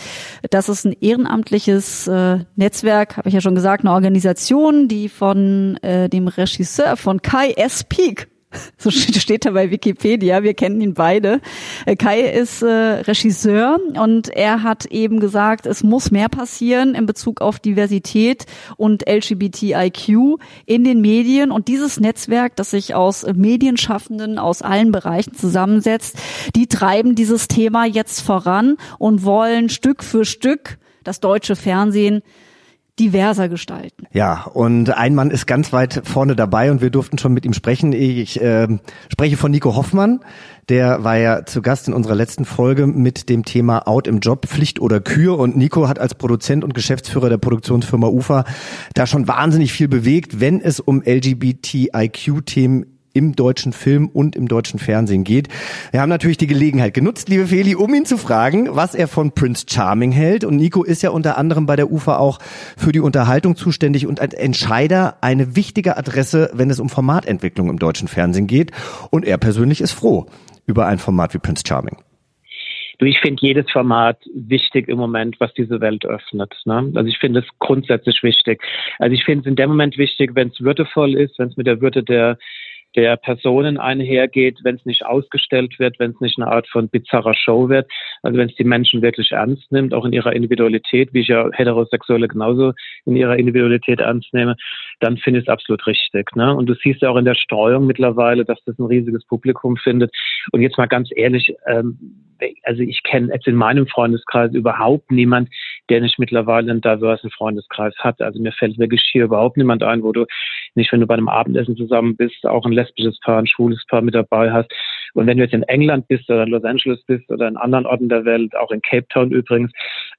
Das ist ein ehrenamtliches äh, Netzwerk, habe ich ja schon gesagt, eine Organisation, die von äh, dem Regisseur von Kai S. Peak so steht da bei Wikipedia, wir kennen ihn beide. Äh, Kai ist äh, Regisseur und er hat eben gesagt, es muss mehr passieren in Bezug auf Diversität und LGBTIQ in den Medien. Und dieses Netzwerk, das sich aus Medienschaffenden aus allen Bereichen zusammensetzt, die treiben dieses Thema jetzt voran und wollen Stück für Stück das deutsche Fernsehen diverser gestalten. Ja, und ein Mann ist ganz weit vorne dabei und wir durften schon mit ihm sprechen. Ich äh, spreche von Nico Hoffmann. Der war ja zu Gast in unserer letzten Folge mit dem Thema Out im Job, Pflicht oder Kür. Und Nico hat als Produzent und Geschäftsführer der Produktionsfirma UFA da schon wahnsinnig viel bewegt, wenn es um LGBTIQ-Themen im deutschen Film und im deutschen Fernsehen geht. Wir haben natürlich die Gelegenheit genutzt, liebe Feli, um ihn zu fragen, was er von Prince Charming hält. Und Nico ist ja unter anderem bei der UFA auch für die Unterhaltung zuständig und als Entscheider eine wichtige Adresse, wenn es um Formatentwicklung im deutschen Fernsehen geht. Und er persönlich ist froh über ein Format wie Prince Charming. Du, ich finde jedes Format wichtig im Moment, was diese Welt öffnet. Ne? Also ich finde es grundsätzlich wichtig. Also ich finde es in dem Moment wichtig, wenn es würdevoll ist, wenn es mit der Würde der der Personen einhergeht, wenn es nicht ausgestellt wird, wenn es nicht eine Art von bizarrer Show wird, also wenn es die Menschen wirklich ernst nimmt, auch in ihrer Individualität, wie ich ja Heterosexuelle genauso in ihrer Individualität ernst nehme, dann finde ich es absolut richtig. Ne? Und du siehst ja auch in der Streuung mittlerweile, dass das ein riesiges Publikum findet. Und jetzt mal ganz ehrlich, ähm, also ich kenne jetzt in meinem Freundeskreis überhaupt niemand, der nicht mittlerweile einen diversen Freundeskreis hat. Also mir fällt wirklich hier überhaupt niemand ein, wo du nicht, wenn du bei einem Abendessen zusammen bist, auch ein lesbisches Paar, ein schwules Paar mit dabei hast. Und wenn du jetzt in England bist oder in Los Angeles bist oder in anderen Orten der Welt, auch in Cape Town übrigens,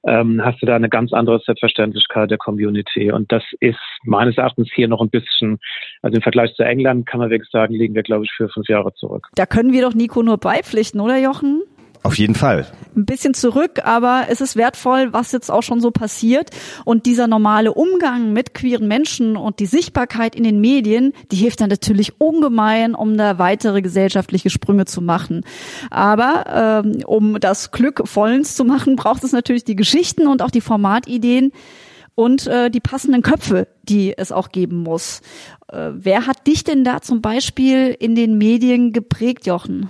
ähm, hast du da eine ganz andere Selbstverständlichkeit der Community. Und das ist meines Erachtens hier noch ein bisschen, also im Vergleich zu England kann man wirklich sagen, liegen wir, glaube ich, für fünf Jahre zurück. Da können wir doch Nico nur beipflichten, oder Jochen? Auf jeden Fall. Ein bisschen zurück, aber es ist wertvoll, was jetzt auch schon so passiert. Und dieser normale Umgang mit queeren Menschen und die Sichtbarkeit in den Medien, die hilft dann natürlich ungemein, um da weitere gesellschaftliche Sprünge zu machen. Aber ähm, um das Glück vollends zu machen, braucht es natürlich die Geschichten und auch die Formatideen und äh, die passenden Köpfe, die es auch geben muss. Äh, wer hat dich denn da zum Beispiel in den Medien geprägt, Jochen?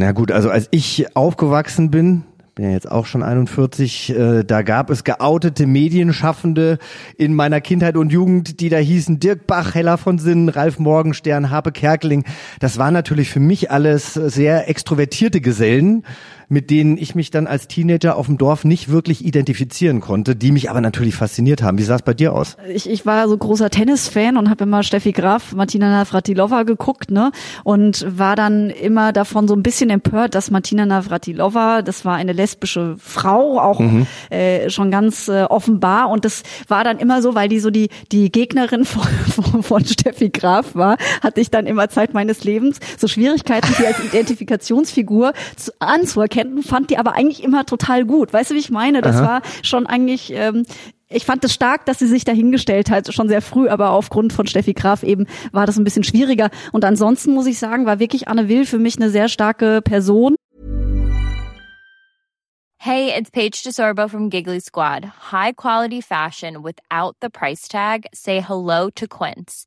Na gut, also als ich aufgewachsen bin, bin ja jetzt auch schon 41, äh, da gab es geoutete Medienschaffende in meiner Kindheit und Jugend, die da hießen Dirk Bach, Hella von Sinnen, Ralf Morgenstern, Harpe Kerkeling. Das waren natürlich für mich alles sehr extrovertierte Gesellen mit denen ich mich dann als Teenager auf dem Dorf nicht wirklich identifizieren konnte, die mich aber natürlich fasziniert haben. Wie sah es bei dir aus? Ich, ich war so großer Tennisfan und habe immer Steffi Graf, Martina Navratilova geguckt, ne? Und war dann immer davon so ein bisschen empört, dass Martina Navratilova, das war eine lesbische Frau, auch mhm. äh, schon ganz äh, offenbar. Und das war dann immer so, weil die so die die Gegnerin von, von, von Steffi Graf war, hatte ich dann immer Zeit meines Lebens so Schwierigkeiten, sie als Identifikationsfigur zu, anzuerkennen kennen, fand die aber eigentlich immer total gut. Weißt du, wie ich meine? Das Aha. war schon eigentlich, ähm, ich fand es stark, dass sie sich dahingestellt hat, schon sehr früh, aber aufgrund von Steffi Graf eben war das ein bisschen schwieriger. Und ansonsten muss ich sagen, war wirklich Anne Will für mich eine sehr starke Person. Hey, it's Paige DeSorbo from Giggly Squad. High quality fashion without the price tag. Say hello to Quince.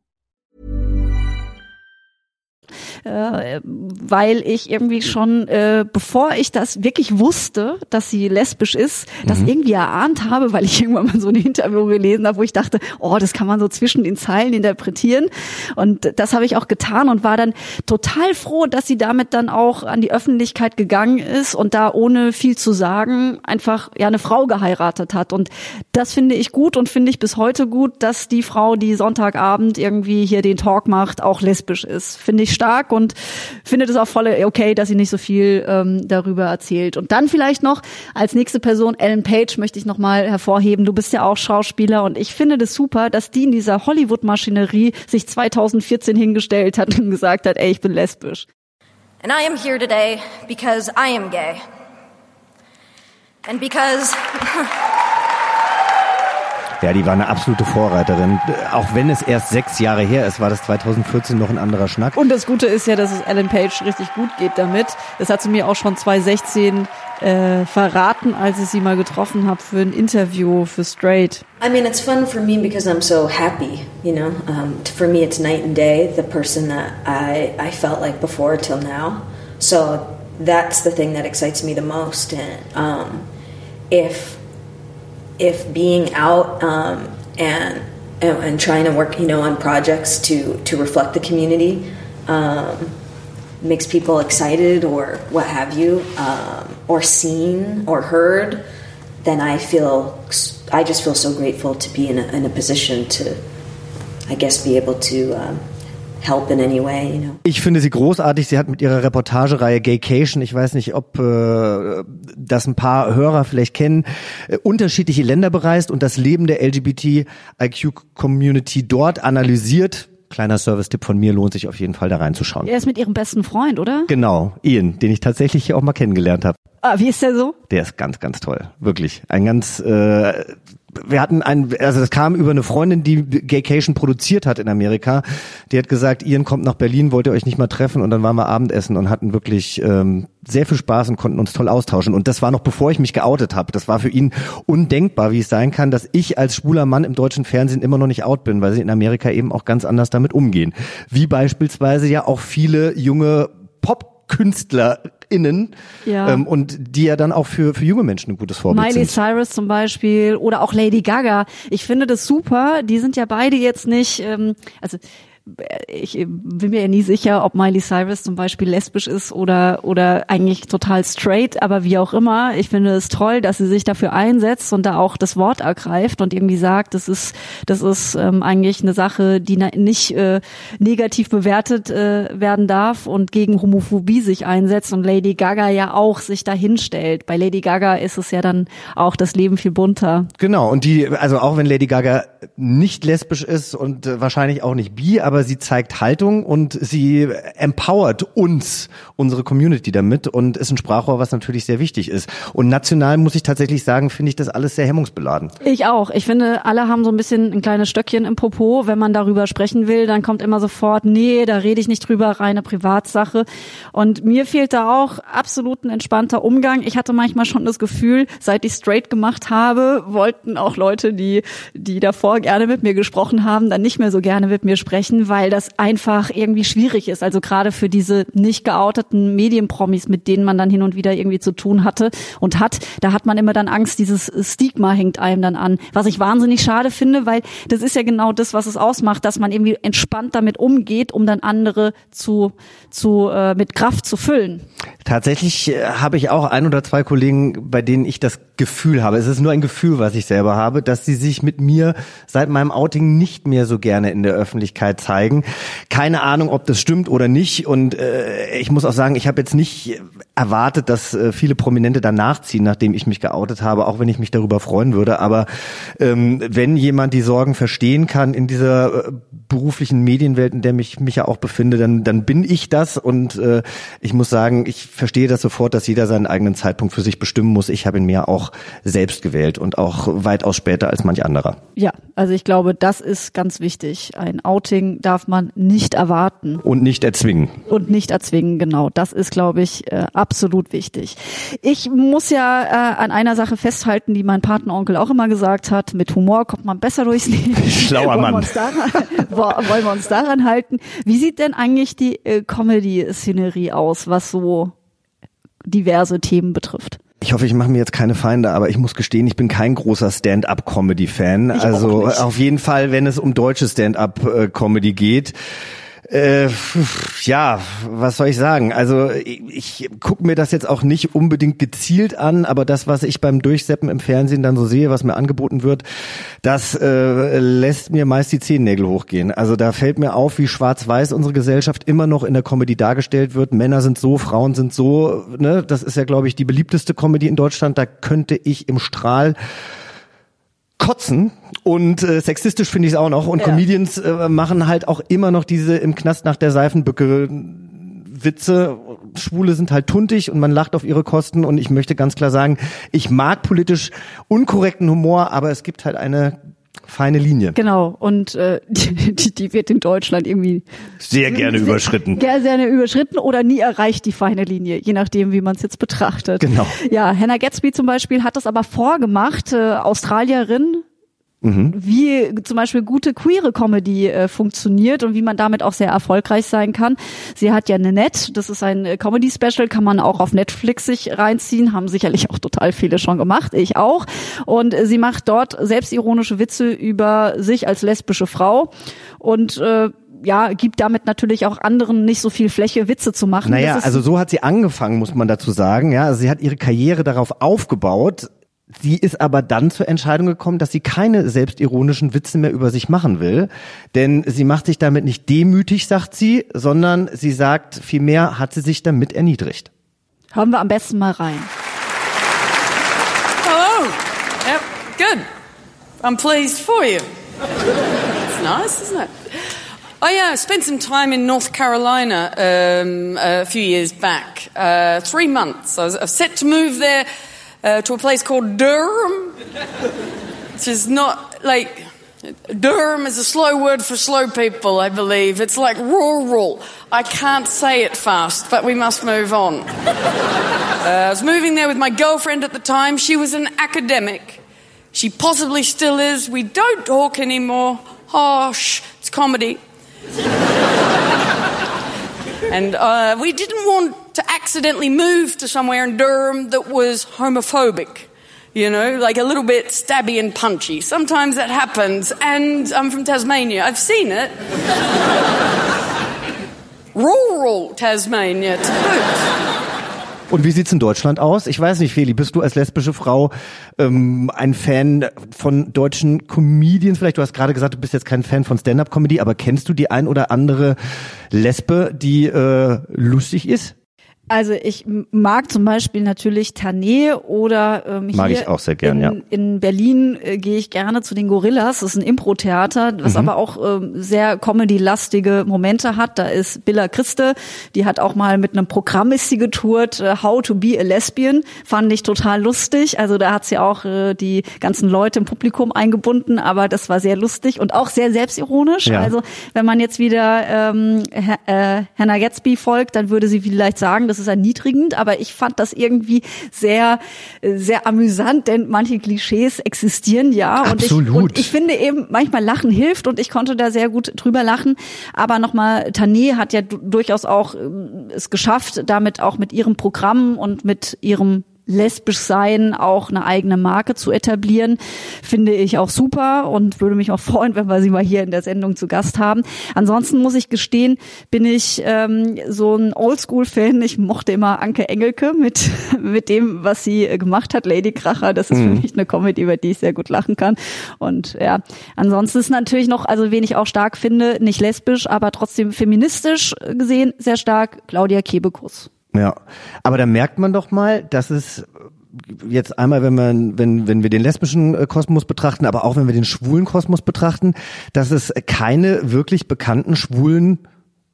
Äh, weil ich irgendwie schon, äh, bevor ich das wirklich wusste, dass sie lesbisch ist, das mhm. irgendwie erahnt habe, weil ich irgendwann mal so ein Interview gelesen habe, wo ich dachte, oh, das kann man so zwischen den Zeilen interpretieren. Und das habe ich auch getan und war dann total froh, dass sie damit dann auch an die Öffentlichkeit gegangen ist und da ohne viel zu sagen einfach ja eine Frau geheiratet hat. Und das finde ich gut und finde ich bis heute gut, dass die Frau, die Sonntagabend irgendwie hier den Talk macht, auch lesbisch ist. Finde ich stark und findet es auch voll okay, dass sie nicht so viel ähm, darüber erzählt. Und dann vielleicht noch als nächste Person Ellen Page möchte ich nochmal hervorheben. Du bist ja auch Schauspieler und ich finde das super, dass die in dieser Hollywood-Maschinerie sich 2014 hingestellt hat und gesagt hat, ey, ich bin lesbisch. And I am here today because I am gay. And because Ja, die war eine absolute Vorreiterin. Auch wenn es erst sechs Jahre her ist, war das 2014 noch ein anderer Schnack. Und das Gute ist ja, dass es Ellen Page richtig gut geht damit. Das hat sie mir auch schon 2016 äh, verraten, als ich sie mal getroffen habe für ein Interview für Straight. I mean, it's fun for me because I'm so happy, you know. Um, for me, it's night and day, the person that I, I felt like before till now. So that's the thing that excites me the most. And um, if if being out um, and, and, and trying to work, you know, on projects to to reflect the community um, makes people excited or what have you, um, or seen or heard, then I feel I just feel so grateful to be in a, in a position to, I guess, be able to. Way, you know. Ich finde sie großartig. Sie hat mit ihrer Reportagereihe Gaycation, ich weiß nicht, ob äh, das ein paar Hörer vielleicht kennen, äh, unterschiedliche Länder bereist und das Leben der LGBTIQ-Community dort analysiert. Kleiner Service-Tipp von mir, lohnt sich auf jeden Fall da reinzuschauen. Er ist mit ihrem besten Freund, oder? Genau, Ian, den ich tatsächlich hier auch mal kennengelernt habe. Ah, wie ist der so? Der ist ganz, ganz toll. Wirklich. Ein ganz äh, wir hatten ein, also das kam über eine Freundin, die Gaycation produziert hat in Amerika. Die hat gesagt, Ian kommt nach Berlin, wollt ihr euch nicht mal treffen und dann waren wir Abendessen und hatten wirklich ähm, sehr viel Spaß und konnten uns toll austauschen. Und das war noch bevor ich mich geoutet habe. Das war für ihn undenkbar, wie es sein kann, dass ich als schwuler Mann im deutschen Fernsehen immer noch nicht out bin, weil sie in Amerika eben auch ganz anders damit umgehen. Wie beispielsweise ja auch viele junge Pop-Künstler innen ja. ähm, und die ja dann auch für, für junge Menschen ein gutes Vorbild Miley sind. Cyrus zum Beispiel oder auch Lady Gaga. Ich finde das super. Die sind ja beide jetzt nicht, ähm, also ich bin mir ja nie sicher, ob Miley Cyrus zum Beispiel lesbisch ist oder oder eigentlich total straight, aber wie auch immer. Ich finde es toll, dass sie sich dafür einsetzt und da auch das Wort ergreift und irgendwie sagt, das ist das ist ähm, eigentlich eine Sache, die nicht äh, negativ bewertet äh, werden darf und gegen Homophobie sich einsetzt und Lady Gaga ja auch sich dahin stellt. Bei Lady Gaga ist es ja dann auch das Leben viel bunter. Genau und die also auch wenn Lady Gaga nicht lesbisch ist und äh, wahrscheinlich auch nicht bi, aber sie zeigt Haltung und sie empowert uns, unsere Community damit und ist ein Sprachrohr, was natürlich sehr wichtig ist. Und national muss ich tatsächlich sagen, finde ich das alles sehr hemmungsbeladen. Ich auch. Ich finde, alle haben so ein bisschen ein kleines Stöckchen im Popo. Wenn man darüber sprechen will, dann kommt immer sofort, nee, da rede ich nicht drüber, reine Privatsache. Und mir fehlt da auch absolut ein entspannter Umgang. Ich hatte manchmal schon das Gefühl, seit ich straight gemacht habe, wollten auch Leute, die, die davor gerne mit mir gesprochen haben, dann nicht mehr so gerne mit mir sprechen, weil das einfach irgendwie schwierig ist. Also gerade für diese nicht geouteten Medienpromis, mit denen man dann hin und wieder irgendwie zu tun hatte und hat, da hat man immer dann Angst, dieses Stigma hängt einem dann an. Was ich wahnsinnig schade finde, weil das ist ja genau das, was es ausmacht, dass man irgendwie entspannt damit umgeht, um dann andere zu, zu äh, mit Kraft zu füllen. Tatsächlich äh, habe ich auch ein oder zwei Kollegen, bei denen ich das Gefühl habe, es ist nur ein Gefühl, was ich selber habe, dass sie sich mit mir seit meinem Outing nicht mehr so gerne in der Öffentlichkeit zeigen. Keine Ahnung, ob das stimmt oder nicht. Und äh, ich muss auch sagen, ich habe jetzt nicht erwartet, dass äh, viele Prominente danach ziehen, nachdem ich mich geoutet habe, auch wenn ich mich darüber freuen würde. Aber ähm, wenn jemand die Sorgen verstehen kann in dieser äh, beruflichen Medienwelt, in der mich mich ja auch befinde, dann dann bin ich das. Und äh, ich muss sagen, ich verstehe das sofort, dass jeder seinen eigenen Zeitpunkt für sich bestimmen muss. Ich habe ihn mir auch selbst gewählt und auch weitaus später als manch anderer. Ja, also ich glaube, das ist ganz wichtig. Ein Outing darf man nicht erwarten. Und nicht erzwingen. Und nicht erzwingen, genau. Das ist, glaube ich, äh, absolut wichtig. Ich muss ja äh, an einer Sache festhalten, die mein Patenonkel auch immer gesagt hat. Mit Humor kommt man besser durchs Leben. Schlauer wollen Mann. Wir uns daran, wollen wir uns daran halten. Wie sieht denn eigentlich die äh, Comedy-Szenerie aus, was so diverse Themen betrifft? Ich hoffe, ich mache mir jetzt keine Feinde, aber ich muss gestehen, ich bin kein großer Stand-up-Comedy-Fan. Also auf jeden Fall, wenn es um deutsche Stand-up-Comedy geht. Äh, ja, was soll ich sagen? Also ich, ich gucke mir das jetzt auch nicht unbedingt gezielt an, aber das, was ich beim Durchseppen im Fernsehen dann so sehe, was mir angeboten wird, das äh, lässt mir meist die Zehennägel hochgehen. Also da fällt mir auf, wie schwarz-weiß unsere Gesellschaft immer noch in der Comedy dargestellt wird. Männer sind so, Frauen sind so. Ne? Das ist ja, glaube ich, die beliebteste Comedy in Deutschland. Da könnte ich im Strahl kotzen und äh, sexistisch finde ich es auch noch und Ja. Comedians äh, machen halt auch immer noch diese im Knast nach der Seifenbücke Witze. Schwule sind halt tuntig und man lacht auf ihre Kosten und ich möchte ganz klar sagen, ich mag politisch unkorrekten Humor, aber es gibt halt eine feine Linie. Genau, und äh, die, die, die wird in Deutschland irgendwie Sehr gerne überschritten. Sehr, sehr überschritten oder nie erreicht die feine Linie, je nachdem, wie man es jetzt betrachtet. Genau. Ja, Hannah Gatsby zum Beispiel hat das aber vorgemacht, äh, Australierin, Mhm. wie zum Beispiel gute queere Comedy äh, funktioniert und wie man damit auch sehr erfolgreich sein kann. Sie hat ja Nanette, das ist ein äh, Comedy-Special, kann man auch auf Netflix sich reinziehen, haben sicherlich auch total viele schon gemacht, ich auch. Und äh, sie macht dort selbstironische Witze über sich als lesbische Frau und äh, ja, gibt damit natürlich auch anderen nicht so viel Fläche, Witze zu machen. Naja, also so hat sie angefangen, muss man dazu sagen. Ja, also sie hat ihre Karriere darauf aufgebaut. Sie ist aber dann zur Entscheidung gekommen, dass sie keine selbstironischen Witze mehr über sich machen will. Denn sie macht sich damit nicht demütig, sagt sie, sondern sie sagt, vielmehr hat sie sich damit erniedrigt. Hören wir am besten mal rein. Hello. Yep, good. I'm pleased for you. It's nice, isn't it? Oh yeah, I spent some time in North Carolina um, a few years back. Uh, three months. I was, I was set to move there uh, to a place called Durham, which is not like Durham is a slow word for slow people, I believe. It's like rural. I can't say it fast, but we must move on. Uh, I was moving there with my girlfriend at the time. She was an academic. She possibly still is. We don't talk anymore. Harsh. It's comedy. and uh, we didn't want to accidentally move to somewhere in Durham that was homophobic. You know, like a little bit stabby and punchy. Sometimes that happens, and I'm from Tasmania. I've seen it. Rural Tasmania to boot. Und wie sieht's in Deutschland aus? Ich weiß nicht, Feli, bist du als lesbische Frau ähm, ein Fan von deutschen Comedians? Vielleicht, du hast gerade gesagt, du bist jetzt kein Fan von Stand-up-Comedy, aber kennst du die ein oder andere Lesbe, die äh, lustig ist? Also ich mag zum Beispiel natürlich Tané oder ähm, mag hier ich auch sehr gern, in, ja. in Berlin äh, gehe ich gerne zu den Gorillas. Das ist ein Impro-Theater, was Mhm. aber auch ähm, sehr Comedy-lastige Momente hat. Da ist Billa Christe, die hat auch mal mit einem Programm ist sie getourt, äh, How to be a Lesbian, fand ich total lustig. Also da hat sie auch äh, die ganzen Leute im Publikum eingebunden, aber das war sehr lustig und auch sehr selbstironisch. Ja. Also wenn man jetzt wieder ähm, äh, Hannah Gatsby folgt, dann würde sie vielleicht sagen, das ist erniedrigend, aber ich fand das irgendwie sehr, sehr amüsant, denn manche Klischees existieren ja. Und ich, Absolut. und ich finde eben, manchmal Lachen hilft und ich konnte da sehr gut drüber lachen. Aber nochmal, Tané hat ja du- durchaus auch ähm, es geschafft, damit auch mit ihrem Programm und mit ihrem lesbisch sein auch eine eigene Marke zu etablieren, finde ich auch super und würde mich auch freuen, wenn wir sie mal hier in der Sendung zu Gast haben. Ansonsten muss ich gestehen, bin ich ähm, so ein Oldschool-Fan. Ich mochte immer Anke Engelke mit mit dem, was sie äh, gemacht hat, Lady Kracher. Das ist Mhm. für mich eine Comedy, über die ich sehr gut lachen kann. Und ja, ansonsten ist natürlich noch, also wen ich auch stark finde, nicht lesbisch, aber trotzdem feministisch gesehen sehr stark, Claudia Kebekus. Ja, aber da merkt man doch mal, dass es jetzt einmal, wenn man, wenn, wenn wir den lesbischen äh, Kosmos betrachten, aber auch wenn wir den schwulen Kosmos betrachten, dass es keine wirklich bekannten schwulen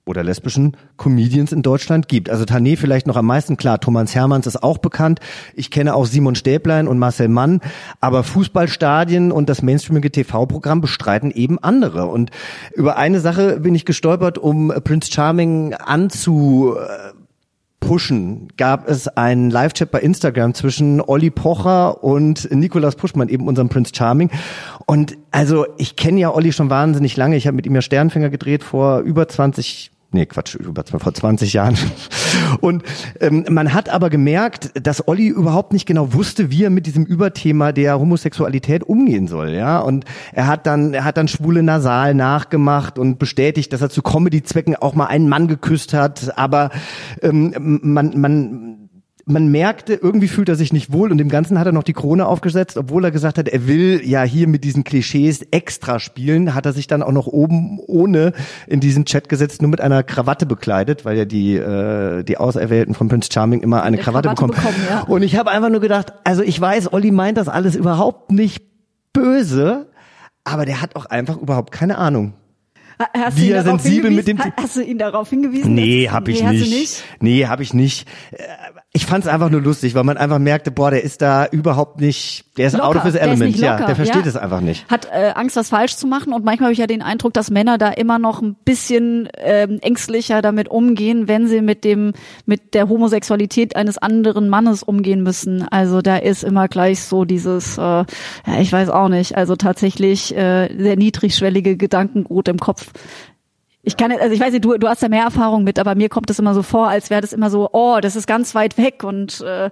oder lesbischen Comedians in Deutschland gibt. Also Tané vielleicht noch am meisten, klar, Thomas Hermanns ist auch bekannt. Ich kenne auch Simon Stäblein und Marcel Mann, aber Fußballstadien und das mainstreamige TV-Programm bestreiten eben andere. Und über eine Sache bin ich gestolpert, um Prince Charming anzu pushen, gab es einen Live-Chat bei Instagram zwischen Olli Pocher und Nikolas Puschmann, eben unserem Prince Charming. Und also ich kenne ja Olli schon wahnsinnig lange. Ich habe mit ihm ja Sternfänger gedreht vor über 20 Nee, Quatsch, über vor 20 Jahren. Und ähm, man hat aber gemerkt, dass Olli überhaupt nicht genau wusste, wie er mit diesem Überthema der Homosexualität umgehen soll, ja. Und er hat dann, er hat dann schwule Nasal nachgemacht und bestätigt, dass er zu Comedy-Zwecken auch mal einen Mann geküsst hat. Aber ähm, man, man man merkte, irgendwie fühlt er sich nicht wohl und dem Ganzen hat er noch die Krone aufgesetzt, obwohl er gesagt hat, er will ja hier mit diesen Klischees extra spielen, hat er sich dann auch noch oben ohne in diesen Chat gesetzt, nur mit einer Krawatte bekleidet, weil ja die, äh, die Auserwählten von Prince Charming immer eine Eine Krawatte, Krawatte bekommen. bekommen, ja. Und ich habe einfach nur gedacht, also ich weiß, Olli meint das alles überhaupt nicht böse, aber der hat auch einfach überhaupt keine Ahnung. Ha- Hast Wie du ihn er darauf sensibel mit hingewiesen? dem Ha- Hast du ihn darauf hingewiesen? Nee, hab ich nee, hast nicht. du nicht. Nee, hab ich nicht. Ich fand's einfach nur lustig, weil man einfach merkte, boah, der ist da überhaupt nicht, der ist out Locker. of his Der element, nicht ja, der versteht ja. es einfach nicht. Hat äh, Angst, was falsch zu machen und manchmal habe ich ja den Eindruck, dass Männer da immer noch ein bisschen ähm, ängstlicher damit umgehen, wenn sie mit dem mit der Homosexualität eines anderen Mannes umgehen müssen. Also da ist immer gleich so dieses, äh, ja, ich weiß auch nicht, also tatsächlich äh, sehr niedrigschwellige Gedankengut im Kopf. Ich kann, also ich weiß nicht, du, du hast da mehr Erfahrung mit, aber mir kommt es immer so vor, als wäre das immer so, oh, das ist ganz weit weg und äh,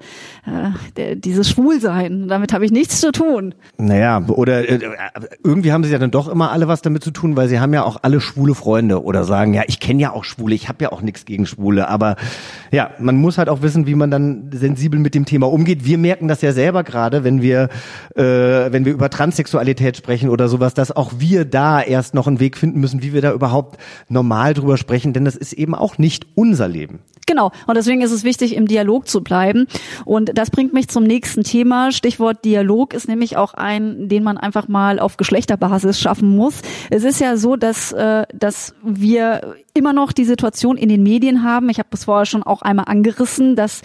äh, dieses Schwulsein, damit habe ich nichts zu tun. Naja, oder äh, irgendwie haben sie ja dann doch immer alle was damit zu tun, weil sie haben ja auch alle schwule Freunde oder sagen, ja, ich kenne ja auch Schwule, ich habe ja auch nichts gegen Schwule, aber ja, man muss halt auch wissen, wie man dann sensibel mit dem Thema umgeht. Wir merken das ja selber gerade, wenn wir äh, wenn wir über Transsexualität sprechen oder sowas, dass auch wir da erst noch einen Weg finden müssen, wie wir da überhaupt normal drüber sprechen, denn das ist eben auch nicht unser Leben. Genau. Und deswegen ist es wichtig, im Dialog zu bleiben. Und das bringt mich zum nächsten Thema. Stichwort Dialog ist nämlich auch ein, den man einfach mal auf Geschlechterbasis schaffen muss. Es ist ja so, dass, äh, dass wir immer noch die Situation in den Medien haben. Ich habe das vorher schon auch einmal angerissen, dass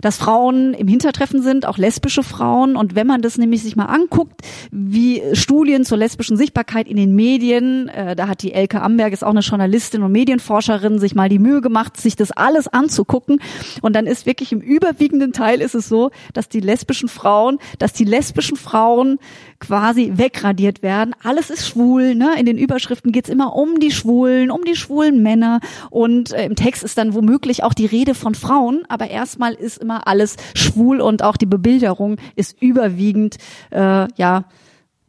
dass Frauen im Hintertreffen sind, auch lesbische Frauen. Und wenn man das nämlich sich mal anguckt, wie Studien zur lesbischen Sichtbarkeit in den Medien, äh, da hat die Elke Amberg, ist auch eine Journalistin und Medienforscherin, sich mal die Mühe gemacht, sich das alles anzugucken. Und dann ist wirklich im überwiegenden Teil ist es so, dass die lesbischen Frauen, dass die lesbischen Frauen quasi wegradiert werden. Alles ist schwul, ne? In den Überschriften geht's immer um die Schwulen, um die schwulen Männer. Und äh, im Text ist dann womöglich auch die Rede von Frauen, aber erstmal ist im immer alles schwul und auch die Bebilderung ist überwiegend, äh, ja,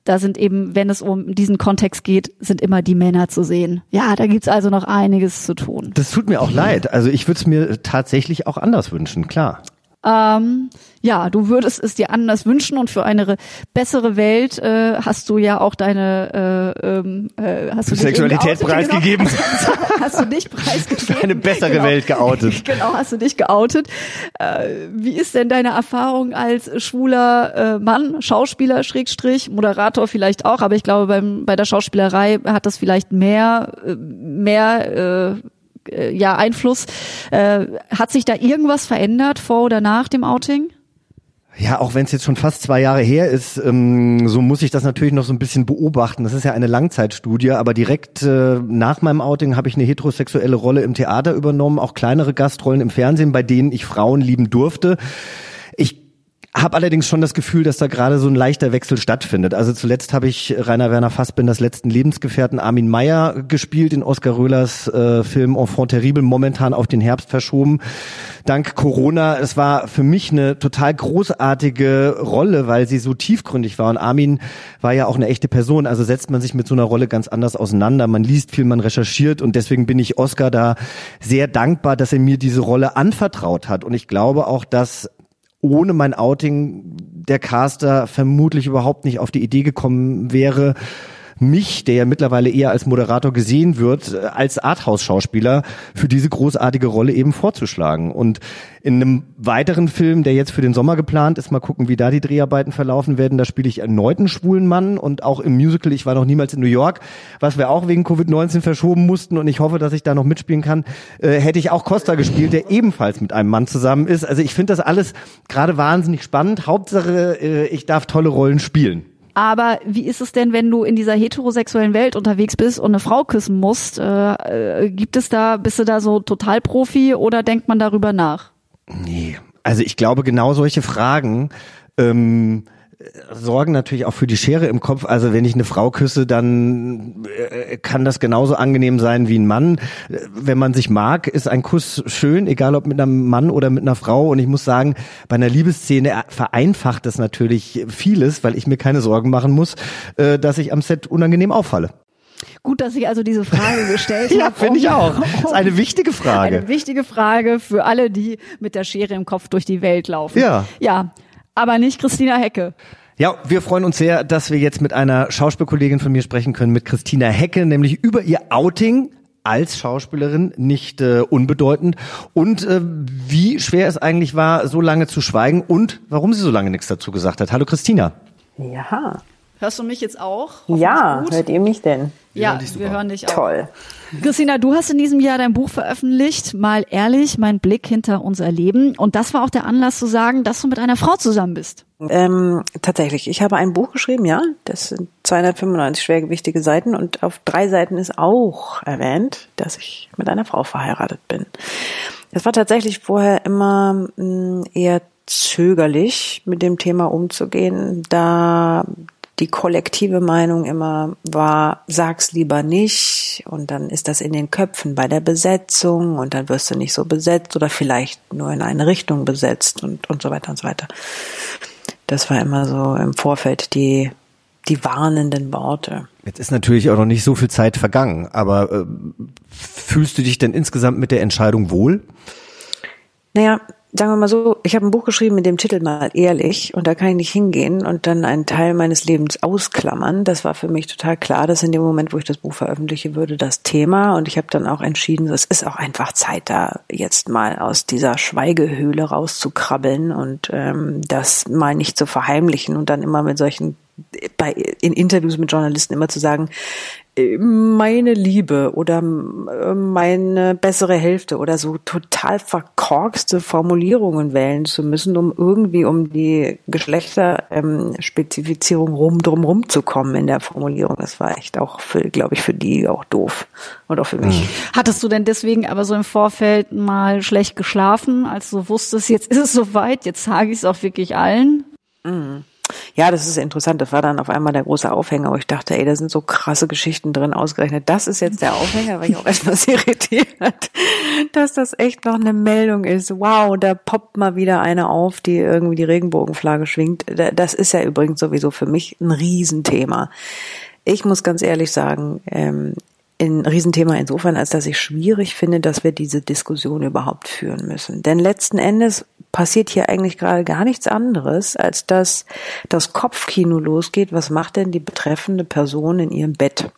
da sind eben, wenn es um diesen Kontext geht, sind immer die Männer zu sehen. Ja, da gibt's also noch einiges zu tun. Das tut mir auch leid. Also ich würde es mir tatsächlich auch anders wünschen, klar. Ähm, ja, du würdest es dir anders wünschen und für eine bessere Welt äh, hast du ja auch deine äh, ähm, äh, hast du Sexualität preisgegeben. Genau, hast du dich preisgegeben. Eine bessere genau. Welt geoutet. Genau, hast du dich geoutet. Äh, wie ist denn deine Erfahrung als schwuler äh, Mann, Schauspieler, Schrägstrich, Moderator vielleicht auch, aber ich glaube beim bei der Schauspielerei hat das vielleicht mehr äh, mehr äh, äh, ja Einfluss. Äh, hat sich da irgendwas verändert vor oder nach dem Outing? Ja, auch wenn es jetzt schon fast zwei Jahre her ist, ähm, so muss ich das natürlich noch so ein bisschen beobachten. Das ist ja eine Langzeitstudie, aber direkt äh, nach meinem Outing habe ich eine heterosexuelle Rolle im Theater übernommen, auch kleinere Gastrollen im Fernsehen, bei denen ich Frauen lieben durfte. Habe allerdings schon das Gefühl, dass da gerade so ein leichter Wechsel stattfindet. Also zuletzt habe ich Rainer Werner Fassbinders letzten Lebensgefährten Armin Meyer gespielt in Oskar Röhlers äh, Film Enfant terrible, momentan auf den Herbst verschoben. Dank Corona. Es war für mich eine total großartige Rolle, weil sie so tiefgründig war. Und Armin war ja auch eine echte Person. Also setzt man sich mit so einer Rolle ganz anders auseinander. Man liest viel, man recherchiert und deswegen bin ich Oskar da sehr dankbar, dass er mir diese Rolle anvertraut hat. Und ich glaube auch, dass ohne mein Outing der Caster vermutlich überhaupt nicht auf die Idee gekommen wäre, mich, der ja mittlerweile eher als Moderator gesehen wird, als Arthouse-Schauspieler für diese großartige Rolle eben vorzuschlagen. Und in einem weiteren Film, der jetzt für den Sommer geplant ist, mal gucken, wie da die Dreharbeiten verlaufen werden, da spiele ich erneut einen schwulen Mann und auch im Musical, ich war noch niemals in New York, was wir auch wegen Covid-19 verschoben mussten und ich hoffe, dass ich da noch mitspielen kann, äh, hätte ich auch Costa gespielt, der ebenfalls mit einem Mann zusammen ist. Also ich finde das alles gerade wahnsinnig spannend. Hauptsache, äh, ich darf tolle Rollen spielen. Aber wie ist es denn, wenn du in dieser heterosexuellen Welt unterwegs bist und eine Frau küssen musst? Äh, äh, gibt es da, bist du da so total Profi oder denkt man darüber nach? Nee, also ich glaube genau solche Fragen ähm, sorgen natürlich auch für die Schere im Kopf. Also wenn ich eine Frau küsse, dann äh, kann das genauso angenehm sein wie ein Mann. Wenn man sich mag, ist ein Kuss schön, egal ob mit einem Mann oder mit einer Frau. Und ich muss sagen, bei einer Liebesszene vereinfacht das natürlich vieles, weil ich mir keine Sorgen machen muss, äh, dass ich am Set unangenehm auffalle. Gut, dass ich also diese Frage gestellt ja, habe. finde ich auch. Das ist eine wichtige Frage. Eine wichtige Frage für alle, die mit der Schere im Kopf durch die Welt laufen. Ja. Ja, aber nicht Christina Hecke. Ja, wir freuen uns sehr, dass wir jetzt mit einer Schauspielkollegin von mir sprechen können, mit Christina Hecke, nämlich über ihr Outing als Schauspielerin nicht äh, unbedeutend und äh, wie schwer es eigentlich war, so lange zu schweigen und warum sie so lange nichts dazu gesagt hat. Hallo Christina. Ja. Hörst du mich jetzt auch? Ja, hört ihr mich denn? Wir ja, hören wir hören dich auch. Toll. Christina, du hast in diesem Jahr dein Buch veröffentlicht, mal ehrlich, mein Blick hinter unser Leben. Und das war auch der Anlass zu sagen, dass du mit einer Frau zusammen bist. Ähm, tatsächlich, ich habe ein Buch geschrieben, ja. Das sind 295 schwergewichtige Seiten und auf drei Seiten ist auch erwähnt, dass ich mit einer Frau verheiratet bin. Es war tatsächlich vorher immer mh, eher zögerlich, mit dem Thema umzugehen, da die kollektive Meinung immer war, sag's lieber nicht und dann ist das in den Köpfen bei der Besetzung und dann wirst du nicht so besetzt oder vielleicht nur in eine Richtung besetzt und, und so weiter und so weiter. Das war immer so im Vorfeld die, die warnenden Worte. Jetzt ist natürlich auch noch nicht so viel Zeit vergangen, aber äh, fühlst du dich denn insgesamt mit der Entscheidung wohl? Naja, sagen wir mal so, ich habe ein Buch geschrieben mit dem Titel mal ehrlich und da kann ich nicht hingehen und dann einen Teil meines Lebens ausklammern. Das war für mich total klar, dass in dem Moment, wo ich das Buch veröffentliche, würde das Thema und ich habe dann auch entschieden, es ist auch einfach Zeit, da jetzt mal aus dieser Schweigehöhle rauszukrabbeln und ähm, das mal nicht zu verheimlichen und dann immer mit solchen bei, in Interviews mit Journalisten immer zu sagen, meine Liebe oder meine bessere Hälfte oder so total verkorkste Formulierungen wählen zu müssen, um irgendwie um die Geschlechterspezifizierung rum drum rum zu kommen in der Formulierung. Das war echt auch für, glaube ich, für die auch doof und auch für mich. Hattest du denn deswegen aber so im Vorfeld mal schlecht geschlafen, als du wusstest, jetzt ist es soweit, jetzt sage ich es auch wirklich allen? Mhm. Ja, das ist interessant. Das war dann auf einmal der große Aufhänger, wo ich dachte, ey, da sind so krasse Geschichten drin ausgerechnet. Das ist jetzt der Aufhänger, weil ich auch etwas irritiert, dass das echt noch eine Meldung ist. Wow, da poppt mal wieder eine auf, die irgendwie die Regenbogenflagge schwingt. Das ist ja übrigens sowieso für mich ein Riesenthema. Ich muss ganz ehrlich sagen, ähm, ein Riesenthema insofern, als dass ich schwierig finde, dass wir diese Diskussion überhaupt führen müssen. Denn letzten Endes passiert hier eigentlich gerade gar nichts anderes, als dass das Kopfkino losgeht. Was macht denn die betreffende Person in ihrem Bett?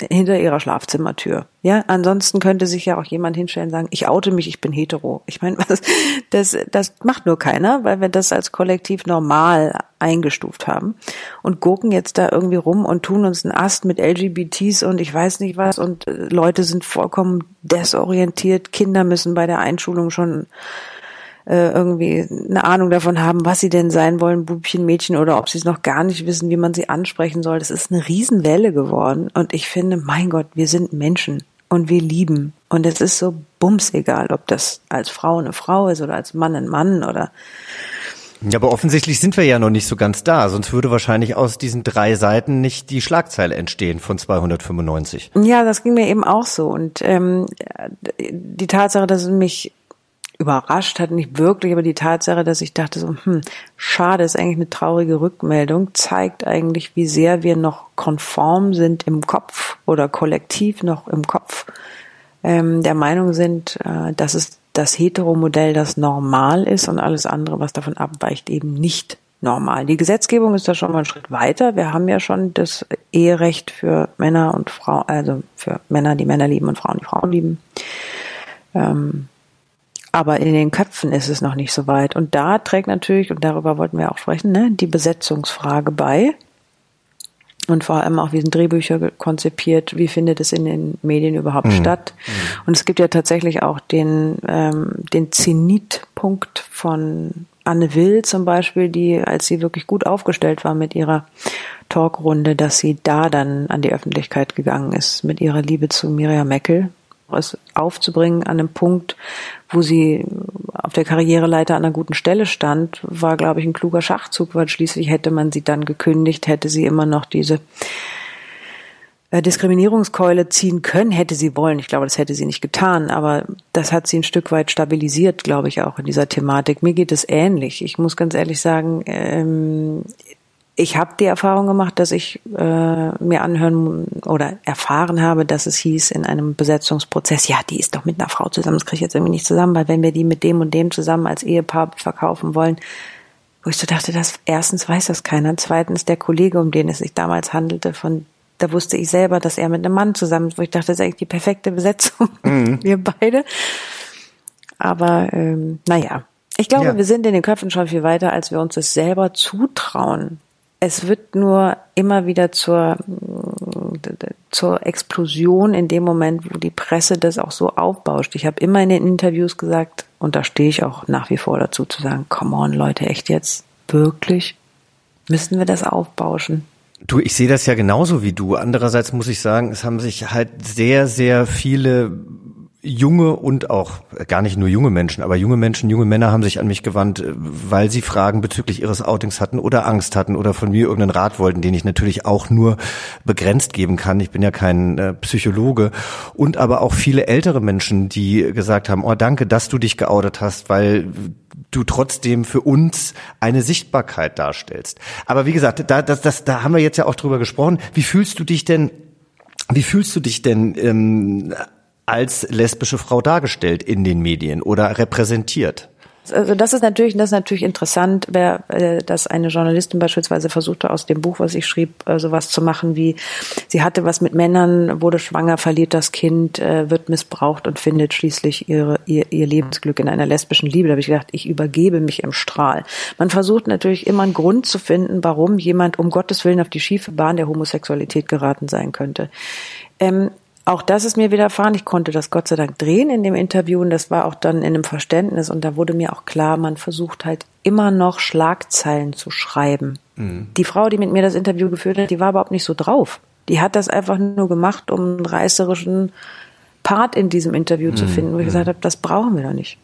Hinter ihrer Schlafzimmertür. Ja, ansonsten könnte sich ja auch jemand hinstellen und sagen, ich oute mich, ich bin hetero. Ich meine, das, das macht nur keiner, weil wir das als Kollektiv normal eingestuft haben und gucken jetzt da irgendwie rum und tun uns einen Ast mit LGBTs und ich weiß nicht was und äh, Leute sind vollkommen desorientiert. Kinder müssen bei der Einschulung schon äh, irgendwie eine Ahnung davon haben, was sie denn sein wollen, Bubchen, Mädchen, oder ob sie es noch gar nicht wissen, wie man sie ansprechen soll. Das ist eine Riesenwelle geworden. Und ich finde, mein Gott, wir sind Menschen und wir lieben. Und es ist so bums egal, ob das als Frau eine Frau ist oder als Mann ein Mann oder ja, aber offensichtlich sind wir ja noch nicht so ganz da, sonst würde wahrscheinlich aus diesen drei Seiten nicht die Schlagzeile entstehen von 295. Ja, das ging mir eben auch so. Und ähm, die Tatsache, dass es mich überrascht hat, nicht wirklich, aber die Tatsache, dass ich dachte so, hm, schade, ist eigentlich eine traurige Rückmeldung, zeigt eigentlich, wie sehr wir noch konform sind im Kopf oder kollektiv noch im Kopf ähm, der Meinung sind, äh, dass es das Heteromodell das normal ist und alles andere, was davon abweicht, eben nicht normal. Die Gesetzgebung ist da schon mal einen Schritt weiter. Wir haben ja schon das Eherecht für Männer und Frauen, also für Männer, die Männer lieben und Frauen, die Frauen lieben. Ähm, aber in den Köpfen ist es noch nicht so weit. Und da trägt natürlich, und darüber wollten wir auch sprechen, ne, die Besetzungsfrage bei. Und vor allem auch, wie sind Drehbücher konzipiert, wie findet es in den Medien überhaupt mhm. statt. Mhm. Und es gibt ja tatsächlich auch den, ähm, den Zenitpunkt von Anne Will zum Beispiel, die, als sie wirklich gut aufgestellt war mit ihrer Talkrunde, dass sie da dann an die Öffentlichkeit gegangen ist mit ihrer Liebe zu Miriam Meckel, es aufzubringen an einem Punkt, wo sie auf der Karriereleiter an einer guten Stelle stand, war, glaube ich, ein kluger Schachzug, weil schließlich hätte man sie dann gekündigt, hätte sie immer noch diese äh, Diskriminierungskeule ziehen können, hätte sie wollen. Ich glaube, das hätte sie nicht getan, aber das hat sie ein Stück weit stabilisiert, glaube ich, auch in dieser Thematik. Mir geht es ähnlich. Ich muss ganz ehrlich sagen, ähm, ich habe die Erfahrung gemacht, dass ich äh, mir anhören oder erfahren habe, dass es hieß in einem Besetzungsprozess, ja, die ist doch mit einer Frau zusammen, das kriege ich jetzt irgendwie nicht zusammen, weil wenn wir die mit dem und dem zusammen als Ehepaar verkaufen wollen, wo ich so dachte, dass erstens weiß das keiner, zweitens der Kollege, um den es sich damals handelte, von da wusste ich selber, dass er mit einem Mann zusammen ist, wo ich dachte, das ist eigentlich die perfekte Besetzung, mhm. wir beide. Aber ähm, naja, ich glaube, ja. wir sind in den Köpfen schon viel weiter, als wir uns das selber zutrauen es wird nur immer wieder zur, zur Explosion in dem Moment, wo die Presse das auch so aufbauscht. Ich habe immer in den Interviews gesagt, und da stehe ich auch nach wie vor dazu, zu sagen, come on Leute, echt jetzt? Wirklich? Müssen wir das aufbauschen? Du, ich sehe das ja genauso wie du. Andererseits muss ich sagen, es haben sich halt sehr, sehr viele junge und auch äh, gar nicht nur junge Menschen, aber junge Menschen, junge Männer haben sich an mich gewandt, äh, weil sie Fragen bezüglich ihres Outings hatten oder Angst hatten oder von mir irgendeinen Rat wollten, den ich natürlich auch nur begrenzt geben kann. Ich bin ja kein äh, Psychologe und aber auch viele ältere Menschen, die gesagt haben, oh danke, dass du dich geoutet hast, weil du trotzdem für uns eine Sichtbarkeit darstellst. Aber wie gesagt, da, das, das, da haben wir jetzt ja auch drüber gesprochen. Wie fühlst du dich denn wie fühlst du dich denn ähm, als lesbische Frau dargestellt in den Medien oder repräsentiert. Also das ist natürlich, das ist natürlich interessant, wer, äh, dass eine Journalistin beispielsweise versuchte aus dem Buch, was ich schrieb, äh, sowas zu machen wie, sie hatte was mit Männern, wurde schwanger, verliert das Kind, äh, wird missbraucht und findet schließlich ihre, ihr, ihr Lebensglück in einer lesbischen Liebe. Da habe ich gedacht, ich übergebe mich im Strahl. Man versucht natürlich immer einen Grund zu finden, warum jemand um Gottes Willen auf die schiefe Bahn der Homosexualität geraten sein könnte. Ähm, auch das ist mir widerfahren. Ich konnte das Gott sei Dank drehen in dem Interview und das war auch dann in einem Verständnis und da wurde mir auch klar, man versucht halt immer noch Schlagzeilen zu schreiben. Mhm. Die Frau, die mit mir das Interview geführt hat, die war überhaupt nicht so drauf. Die hat das einfach nur gemacht, um einen reißerischen Part in diesem Interview mhm. zu finden, wo ich mhm. gesagt habe, das brauchen wir doch nicht.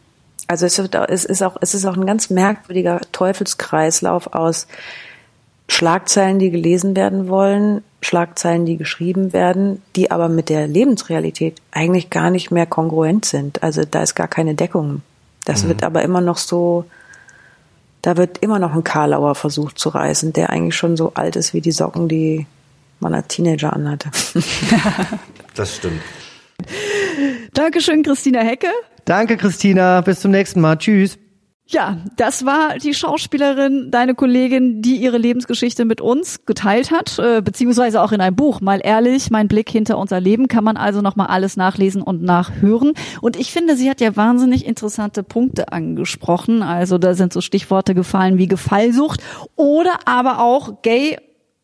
Also es ist, auch, es ist auch ein ganz merkwürdiger Teufelskreislauf aus Schlagzeilen, die gelesen werden wollen, Schlagzeilen, die geschrieben werden, die aber mit der Lebensrealität eigentlich gar nicht mehr kongruent sind. Also da ist gar keine Deckung. Das Mhm. wird aber immer noch so, da wird immer noch ein Karlauer versucht zu reißen, der eigentlich schon so alt ist wie die Socken, die man als Teenager anhatte. Das stimmt. Dankeschön, Christina Hecke. Danke, Christina. Bis zum nächsten Mal. Tschüss. Ja, das war die Schauspielerin, deine Kollegin, die ihre Lebensgeschichte mit uns geteilt hat, äh, beziehungsweise auch in einem Buch. Mal ehrlich, mein Blick hinter unser Leben kann man also nochmal alles nachlesen und nachhören. Und ich finde, sie hat ja wahnsinnig interessante Punkte angesprochen. Also da sind so Stichworte gefallen wie Gefallsucht oder aber auch Gay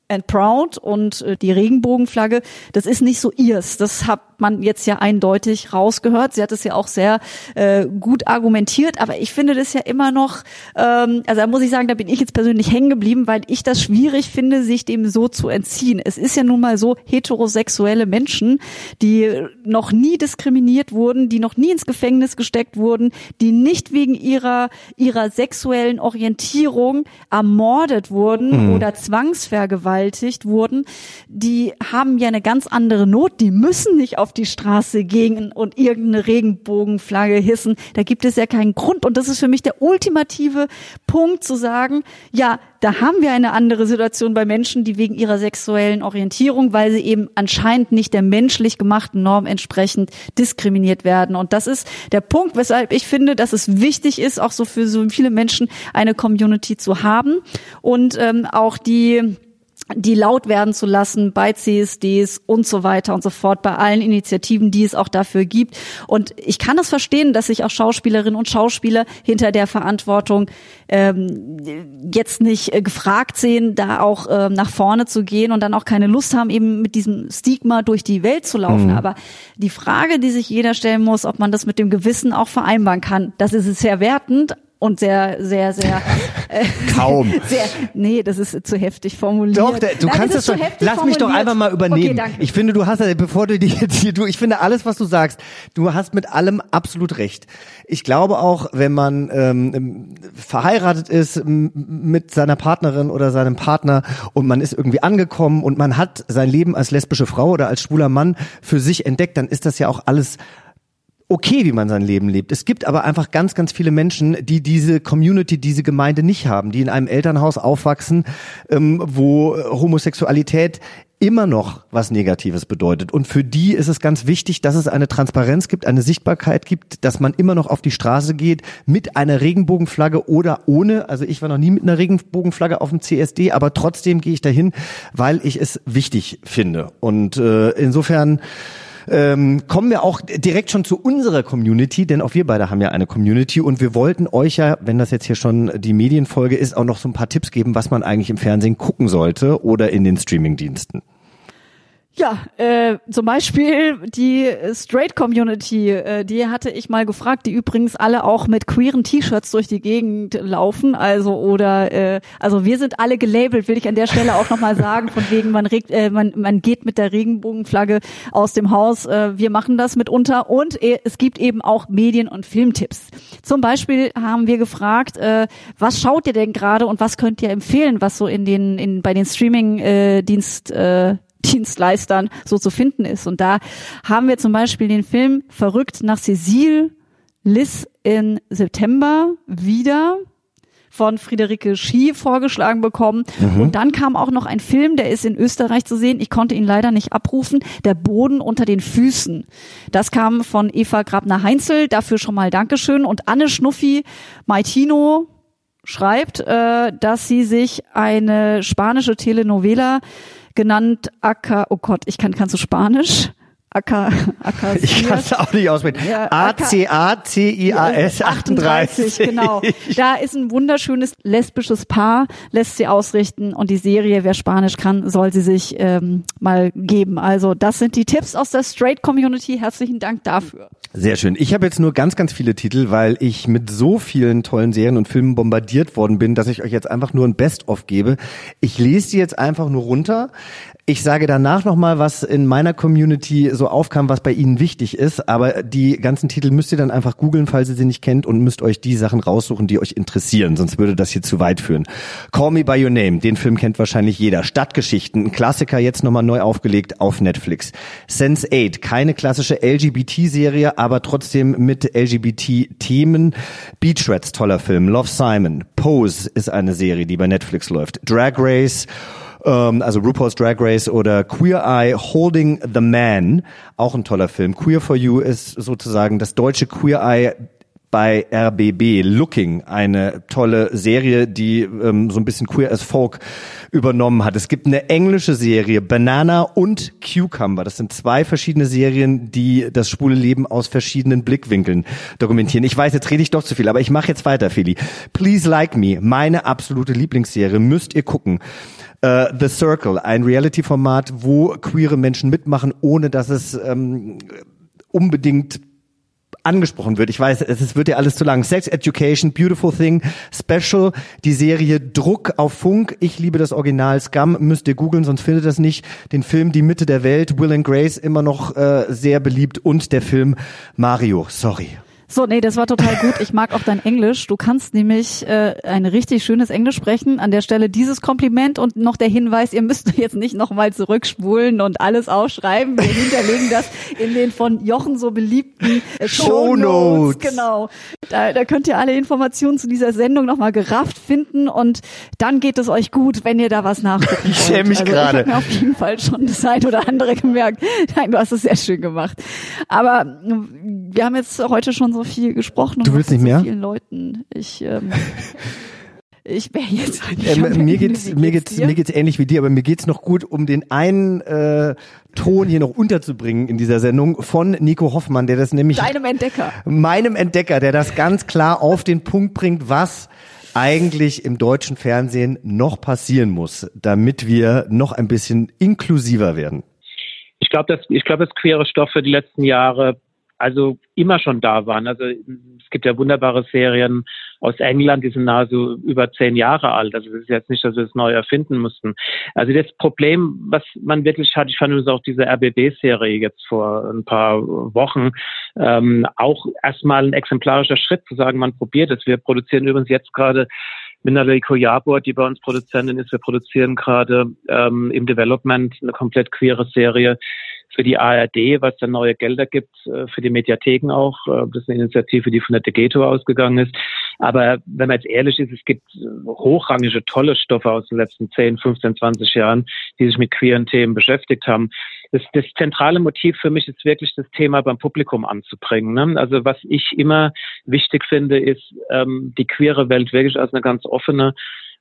and Proud und äh, die Regenbogenflagge, das ist nicht so ihrs. Das hat man jetzt ja eindeutig rausgehört. Sie hat es ja auch sehr äh, gut argumentiert, aber ich finde das ja immer noch, ähm, also da muss ich sagen, da bin ich jetzt persönlich hängen geblieben, weil ich das schwierig finde, sich dem so zu entziehen. Es ist ja nun mal so, heterosexuelle Menschen, die noch nie diskriminiert wurden, die noch nie ins Gefängnis gesteckt wurden, die nicht wegen ihrer, ihrer sexuellen Orientierung ermordet wurden Mhm. oder zwangsvergewaltigt wurden, die haben ja eine ganz andere Not. Die müssen nicht auf die Straße gehen und irgendeine Regenbogenflagge hissen. Da gibt es ja keinen Grund. Und das ist für mich der ultimative Punkt zu sagen, ja, da haben wir eine andere Situation bei Menschen, die wegen ihrer sexuellen Orientierung, weil sie eben anscheinend nicht der menschlich gemachten Norm entsprechend diskriminiert werden. Und das ist der Punkt, weshalb ich finde, dass es wichtig ist, auch so für so viele Menschen eine Community zu haben und ähm, auch die die laut werden zu lassen bei CSDs und so weiter und so fort, bei allen Initiativen, die es auch dafür gibt. Und ich kann es verstehen, dass sich auch Schauspielerinnen und Schauspieler hinter der Verantwortung ähm, jetzt nicht äh, gefragt sehen, da auch ähm, nach vorne zu gehen und dann auch keine Lust haben, eben mit diesem Stigma durch die Welt zu laufen. Mhm. Aber die Frage, die sich jeder stellen muss, ob man das mit dem Gewissen auch vereinbaren kann, das ist sehr wertend, und sehr, sehr, sehr. Äh, Kaum. Sehr, nee, das ist zu heftig formuliert. Doch, der, du Nein, kannst das das schon. Lass mich doch formuliert. einfach mal übernehmen. Okay, ich finde, du hast, bevor du die hier, du, ich finde alles, was du sagst, du hast mit allem absolut recht. Ich glaube auch, wenn man ähm, verheiratet ist mit seiner Partnerin oder seinem Partner und man ist irgendwie angekommen und man hat sein Leben als lesbische Frau oder als schwuler Mann für sich entdeckt, dann ist das ja auch alles okay, wie man sein Leben lebt. Es gibt aber einfach ganz, ganz viele Menschen, die diese Community, diese Gemeinde nicht haben, die in einem Elternhaus aufwachsen, ähm, wo äh, Homosexualität immer noch was Negatives bedeutet. Und für die ist es ganz wichtig, dass es eine Transparenz gibt, eine Sichtbarkeit gibt, dass man immer noch auf die Straße geht mit einer Regenbogenflagge oder ohne. Also ich war noch nie mit einer Regenbogenflagge auf dem CSD, aber trotzdem gehe ich dahin, weil ich es wichtig finde. Und äh, insofern ähm, kommen wir auch direkt schon zu unserer Community, denn auch wir beide haben ja eine Community und wir wollten euch ja, wenn das jetzt hier schon die Medienfolge ist, auch noch so ein paar Tipps geben, was man eigentlich im Fernsehen gucken sollte oder in den Streamingdiensten. Ja, äh, zum Beispiel die Straight Community, äh, die hatte ich mal gefragt, die übrigens alle auch mit queeren T-Shirts durch die Gegend laufen, also oder äh, also wir sind alle gelabelt, will ich an der Stelle auch nochmal sagen, von wegen man regt, äh, man man geht mit der Regenbogenflagge aus dem Haus, äh, wir machen das mitunter. Und äh, es gibt eben auch Medien- und Filmtipps. Zum Beispiel haben wir gefragt, äh, was schaut ihr denn gerade und was könnt ihr empfehlen, was so in den in bei den Streaming-Dienst äh, Dienstleistern so zu finden ist. Und da haben wir zum Beispiel den Film Verrückt nach Cecile Liz in September wieder von Friederike Schie vorgeschlagen bekommen. Mhm. Und dann kam auch noch ein Film, der ist in Österreich zu sehen. Ich konnte ihn leider nicht abrufen. Der Boden unter den Füßen. Das kam von Eva Grabner-Heinzel. Dafür schon mal Dankeschön. Und Anne Schnuffi Maitino schreibt, äh, dass sie sich eine spanische Telenovela genannt Aca, oh Gott, ich kann, kannst du Spanisch? Aca, Aca, Ich kann es auch nicht aussprechen. Ja, A-C-A-C-I-A-S 38. genau. Da ist ein wunderschönes lesbisches Paar, lässt sie ausrichten und die Serie, wer Spanisch kann, soll sie sich ähm, mal geben. Also das sind die Tipps aus der Straight Community. Herzlichen Dank dafür. Sehr schön. Ich habe jetzt nur ganz, ganz viele Titel, weil ich mit so vielen tollen Serien und Filmen bombardiert worden bin, dass ich euch jetzt einfach nur ein Best-of gebe. Ich lese die jetzt einfach nur runter. Ich sage danach nochmal, was in meiner Community so so aufkam, was bei Ihnen wichtig ist. Aber die ganzen Titel müsst ihr dann einfach googeln, falls ihr sie nicht kennt und müsst euch die Sachen raussuchen, die euch interessieren. Sonst würde das hier zu weit führen. Call Me By Your Name, den Film kennt wahrscheinlich jeder. Stadtgeschichten, ein Klassiker, jetzt nochmal neu aufgelegt auf Netflix. Sense 8, keine klassische LGBT-Serie, aber trotzdem mit LGBT-Themen. Beach Rats, toller Film. Love Simon. Pose ist eine Serie, die bei Netflix läuft. Drag Race ähm, also RuPaul's Drag Race oder Queer Eye Holding the Man, auch ein toller Film. Queer for You ist sozusagen das deutsche Queer Eye bei RBB Looking, eine tolle Serie, die ähm, so ein bisschen Queer as Folk übernommen hat. Es gibt eine englische Serie, Banana und Cucumber. Das sind zwei verschiedene Serien, die das schwule Leben aus verschiedenen Blickwinkeln dokumentieren. Ich weiß, jetzt rede ich doch zu viel, aber ich mache jetzt weiter, Feli. Please Like Me, meine absolute Lieblingsserie, müsst ihr gucken. Uh, The Circle, ein Reality-Format, wo queere Menschen mitmachen, ohne dass es ähm, unbedingt angesprochen wird. Ich weiß, es wird ja alles zu lang. Sex Education, Beautiful Thing, Special, die Serie Druck auf Funk. Ich liebe das Original Scum, müsst ihr googeln, sonst findet das nicht. Den Film Die Mitte der Welt, Will and Grace immer noch äh, sehr beliebt und der Film Mario. Sorry. So, nee, das war total gut. Ich mag auch dein Englisch. Du kannst nämlich äh, ein richtig schönes Englisch sprechen. An der Stelle dieses Kompliment und noch der Hinweis, ihr müsst jetzt nicht nochmal zurückspulen und alles aufschreiben. Wir hinterlegen das in den von Jochen so beliebten äh, Show Notes. Genau. Da, da könnt ihr alle Informationen zu dieser Sendung nochmal gerafft finden und dann geht es euch gut, wenn ihr da was nachgucken Ich schäme mich also, gerade. Ich habe mir auf jeden Fall schon das ein oder andere gemerkt. Nein, du hast es sehr schön gemacht. Aber wir haben jetzt heute schon so viel gesprochen. Du willst mit nicht mehr? Vielen Leuten. Ich, ähm, ich wäre jetzt eigentlich. Am mir geht's, mir geht's, dir? mir geht's ähnlich wie dir, aber mir geht's noch gut, um den einen äh, Ton hier noch unterzubringen in dieser Sendung von Nico Hoffmann, der das nämlich Deinem Entdecker. meinem Entdecker, der das ganz klar auf den Punkt bringt, was eigentlich im deutschen Fernsehen noch passieren muss, damit wir noch ein bisschen inklusiver werden. Ich glaube, dass ich glaube, dass queere Stoffe die letzten Jahre also immer schon da waren. Also es gibt ja wunderbare Serien aus England, die sind nahezu über zehn Jahre alt. Also es ist jetzt nicht, dass wir es neu erfinden mussten. Also das Problem, was man wirklich hat, ich fand übrigens auch diese RBB-Serie jetzt vor ein paar Wochen ähm, auch erstmal ein exemplarischer Schritt zu sagen, man probiert es. Wir produzieren übrigens jetzt gerade Minalei Koyabor, die bei uns Produzentin ist, wir produzieren gerade ähm, im Development eine komplett queere Serie für die ARD, was dann neue Gelder gibt, äh, für die Mediatheken auch. Äh, Das ist eine Initiative, die von der Degeto ausgegangen ist. Aber wenn man jetzt ehrlich ist, es gibt hochrangige, tolle Stoffe aus den letzten 10, 15, 20 Jahren, die sich mit queeren Themen beschäftigt haben. Das, das zentrale Motiv für mich ist wirklich das Thema beim Publikum anzubringen. Ne? Also was ich immer wichtig finde, ist ähm, die queere Welt wirklich als eine ganz offene,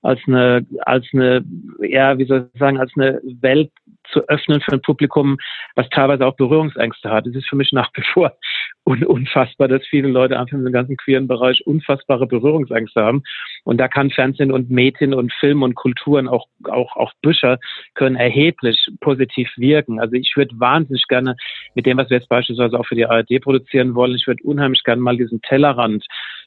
als eine, als eine, ja, wie soll ich sagen, als eine Welt zu öffnen für ein Publikum, was teilweise auch Berührungsängste hat. Es ist für mich nach wie vor un unfassbar, dass viele Leute einfach im ganzen queeren Bereich unfassbare Berührungsängste haben. Und da kann Fernsehen und Medien und Film und Kulturen, auch, auch, auch Bücher, können erheblich positiv wirken. Also ich würde wahnsinnig gerne mit dem, was wir jetzt beispielsweise auch für die ARD produzieren wollen, ich würde unheimlich gerne mal diesen Tellerrand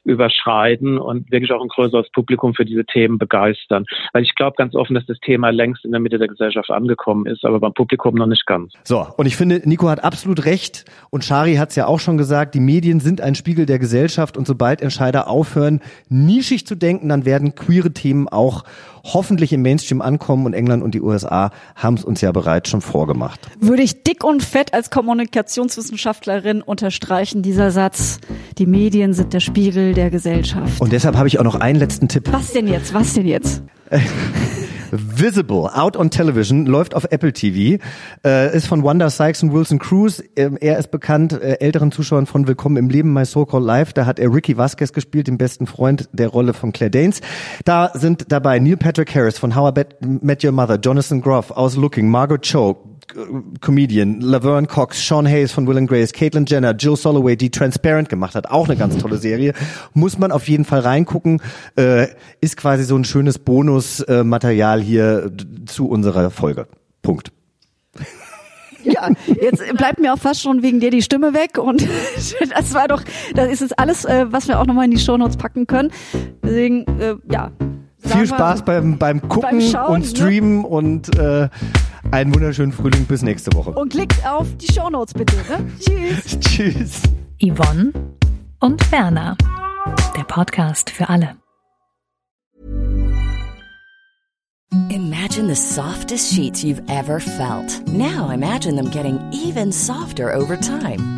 überschreiten und wirklich auch ein größeres Publikum für diese Themen begeistern. Weil ich glaube ganz offen, dass das Thema längst in der Mitte der Gesellschaft angekommen ist, aber beim Publikum noch nicht ganz. So, und ich finde, Nico hat absolut recht und Shari hat es ja auch schon gesagt, die Medien sind ein Spiegel der Gesellschaft und sobald Entscheider aufhören, nischig zu denken, dann werden queere Themen auch hoffentlich im Mainstream ankommen und England und die USA haben es uns ja bereits schon vorgemacht. Würde ich dick und fett als Kommunikationswissenschaftlerin unterstreichen, dieser Satz. Die Medien sind der Spiegel der Gesellschaft. Und deshalb habe ich auch noch einen letzten Tipp. Was denn jetzt? Was denn jetzt? Visible, Out on Television, läuft auf Apple TV, äh, ist von Wanda Sykes und Wilson Cruz. Ähm, er ist bekannt äh, älteren Zuschauern von Willkommen im Leben, My So Called Life. Da hat er Ricky Vasquez gespielt, den besten Freund der Rolle von Claire Danes. Da sind dabei Neil Patrick Harris von How I Met Your Mother, Jonathan Groff aus Looking, Margot Cho, Comedian, Laverne Cox, Sean Hayes von Will and Grace, Caitlyn Jenner, Jill Soloway, die Transparent gemacht hat, auch eine ganz tolle Serie. Muss man auf jeden Fall reingucken. Äh, ist quasi so ein schönes Bonusmaterial hier zu unserer Folge. Punkt. Ja, jetzt bleibt mir auch fast schon wegen dir die Stimme weg und das war doch, das ist jetzt alles, äh, was wir auch nochmal in die Shownotes packen können. Deswegen, äh, ja. Viel Spaß beim, beim Gucken beim Schauen, und Streamen ne? und äh, Einen wunderschönen Frühling. Bis nächste Woche. Und klickt auf die Shownotes bitte. Ne? Tschüss. Tschüss. Yvonne und Berner. Der Podcast für alle. Imagine the softest sheets you've ever felt. Now imagine them getting even softer over time.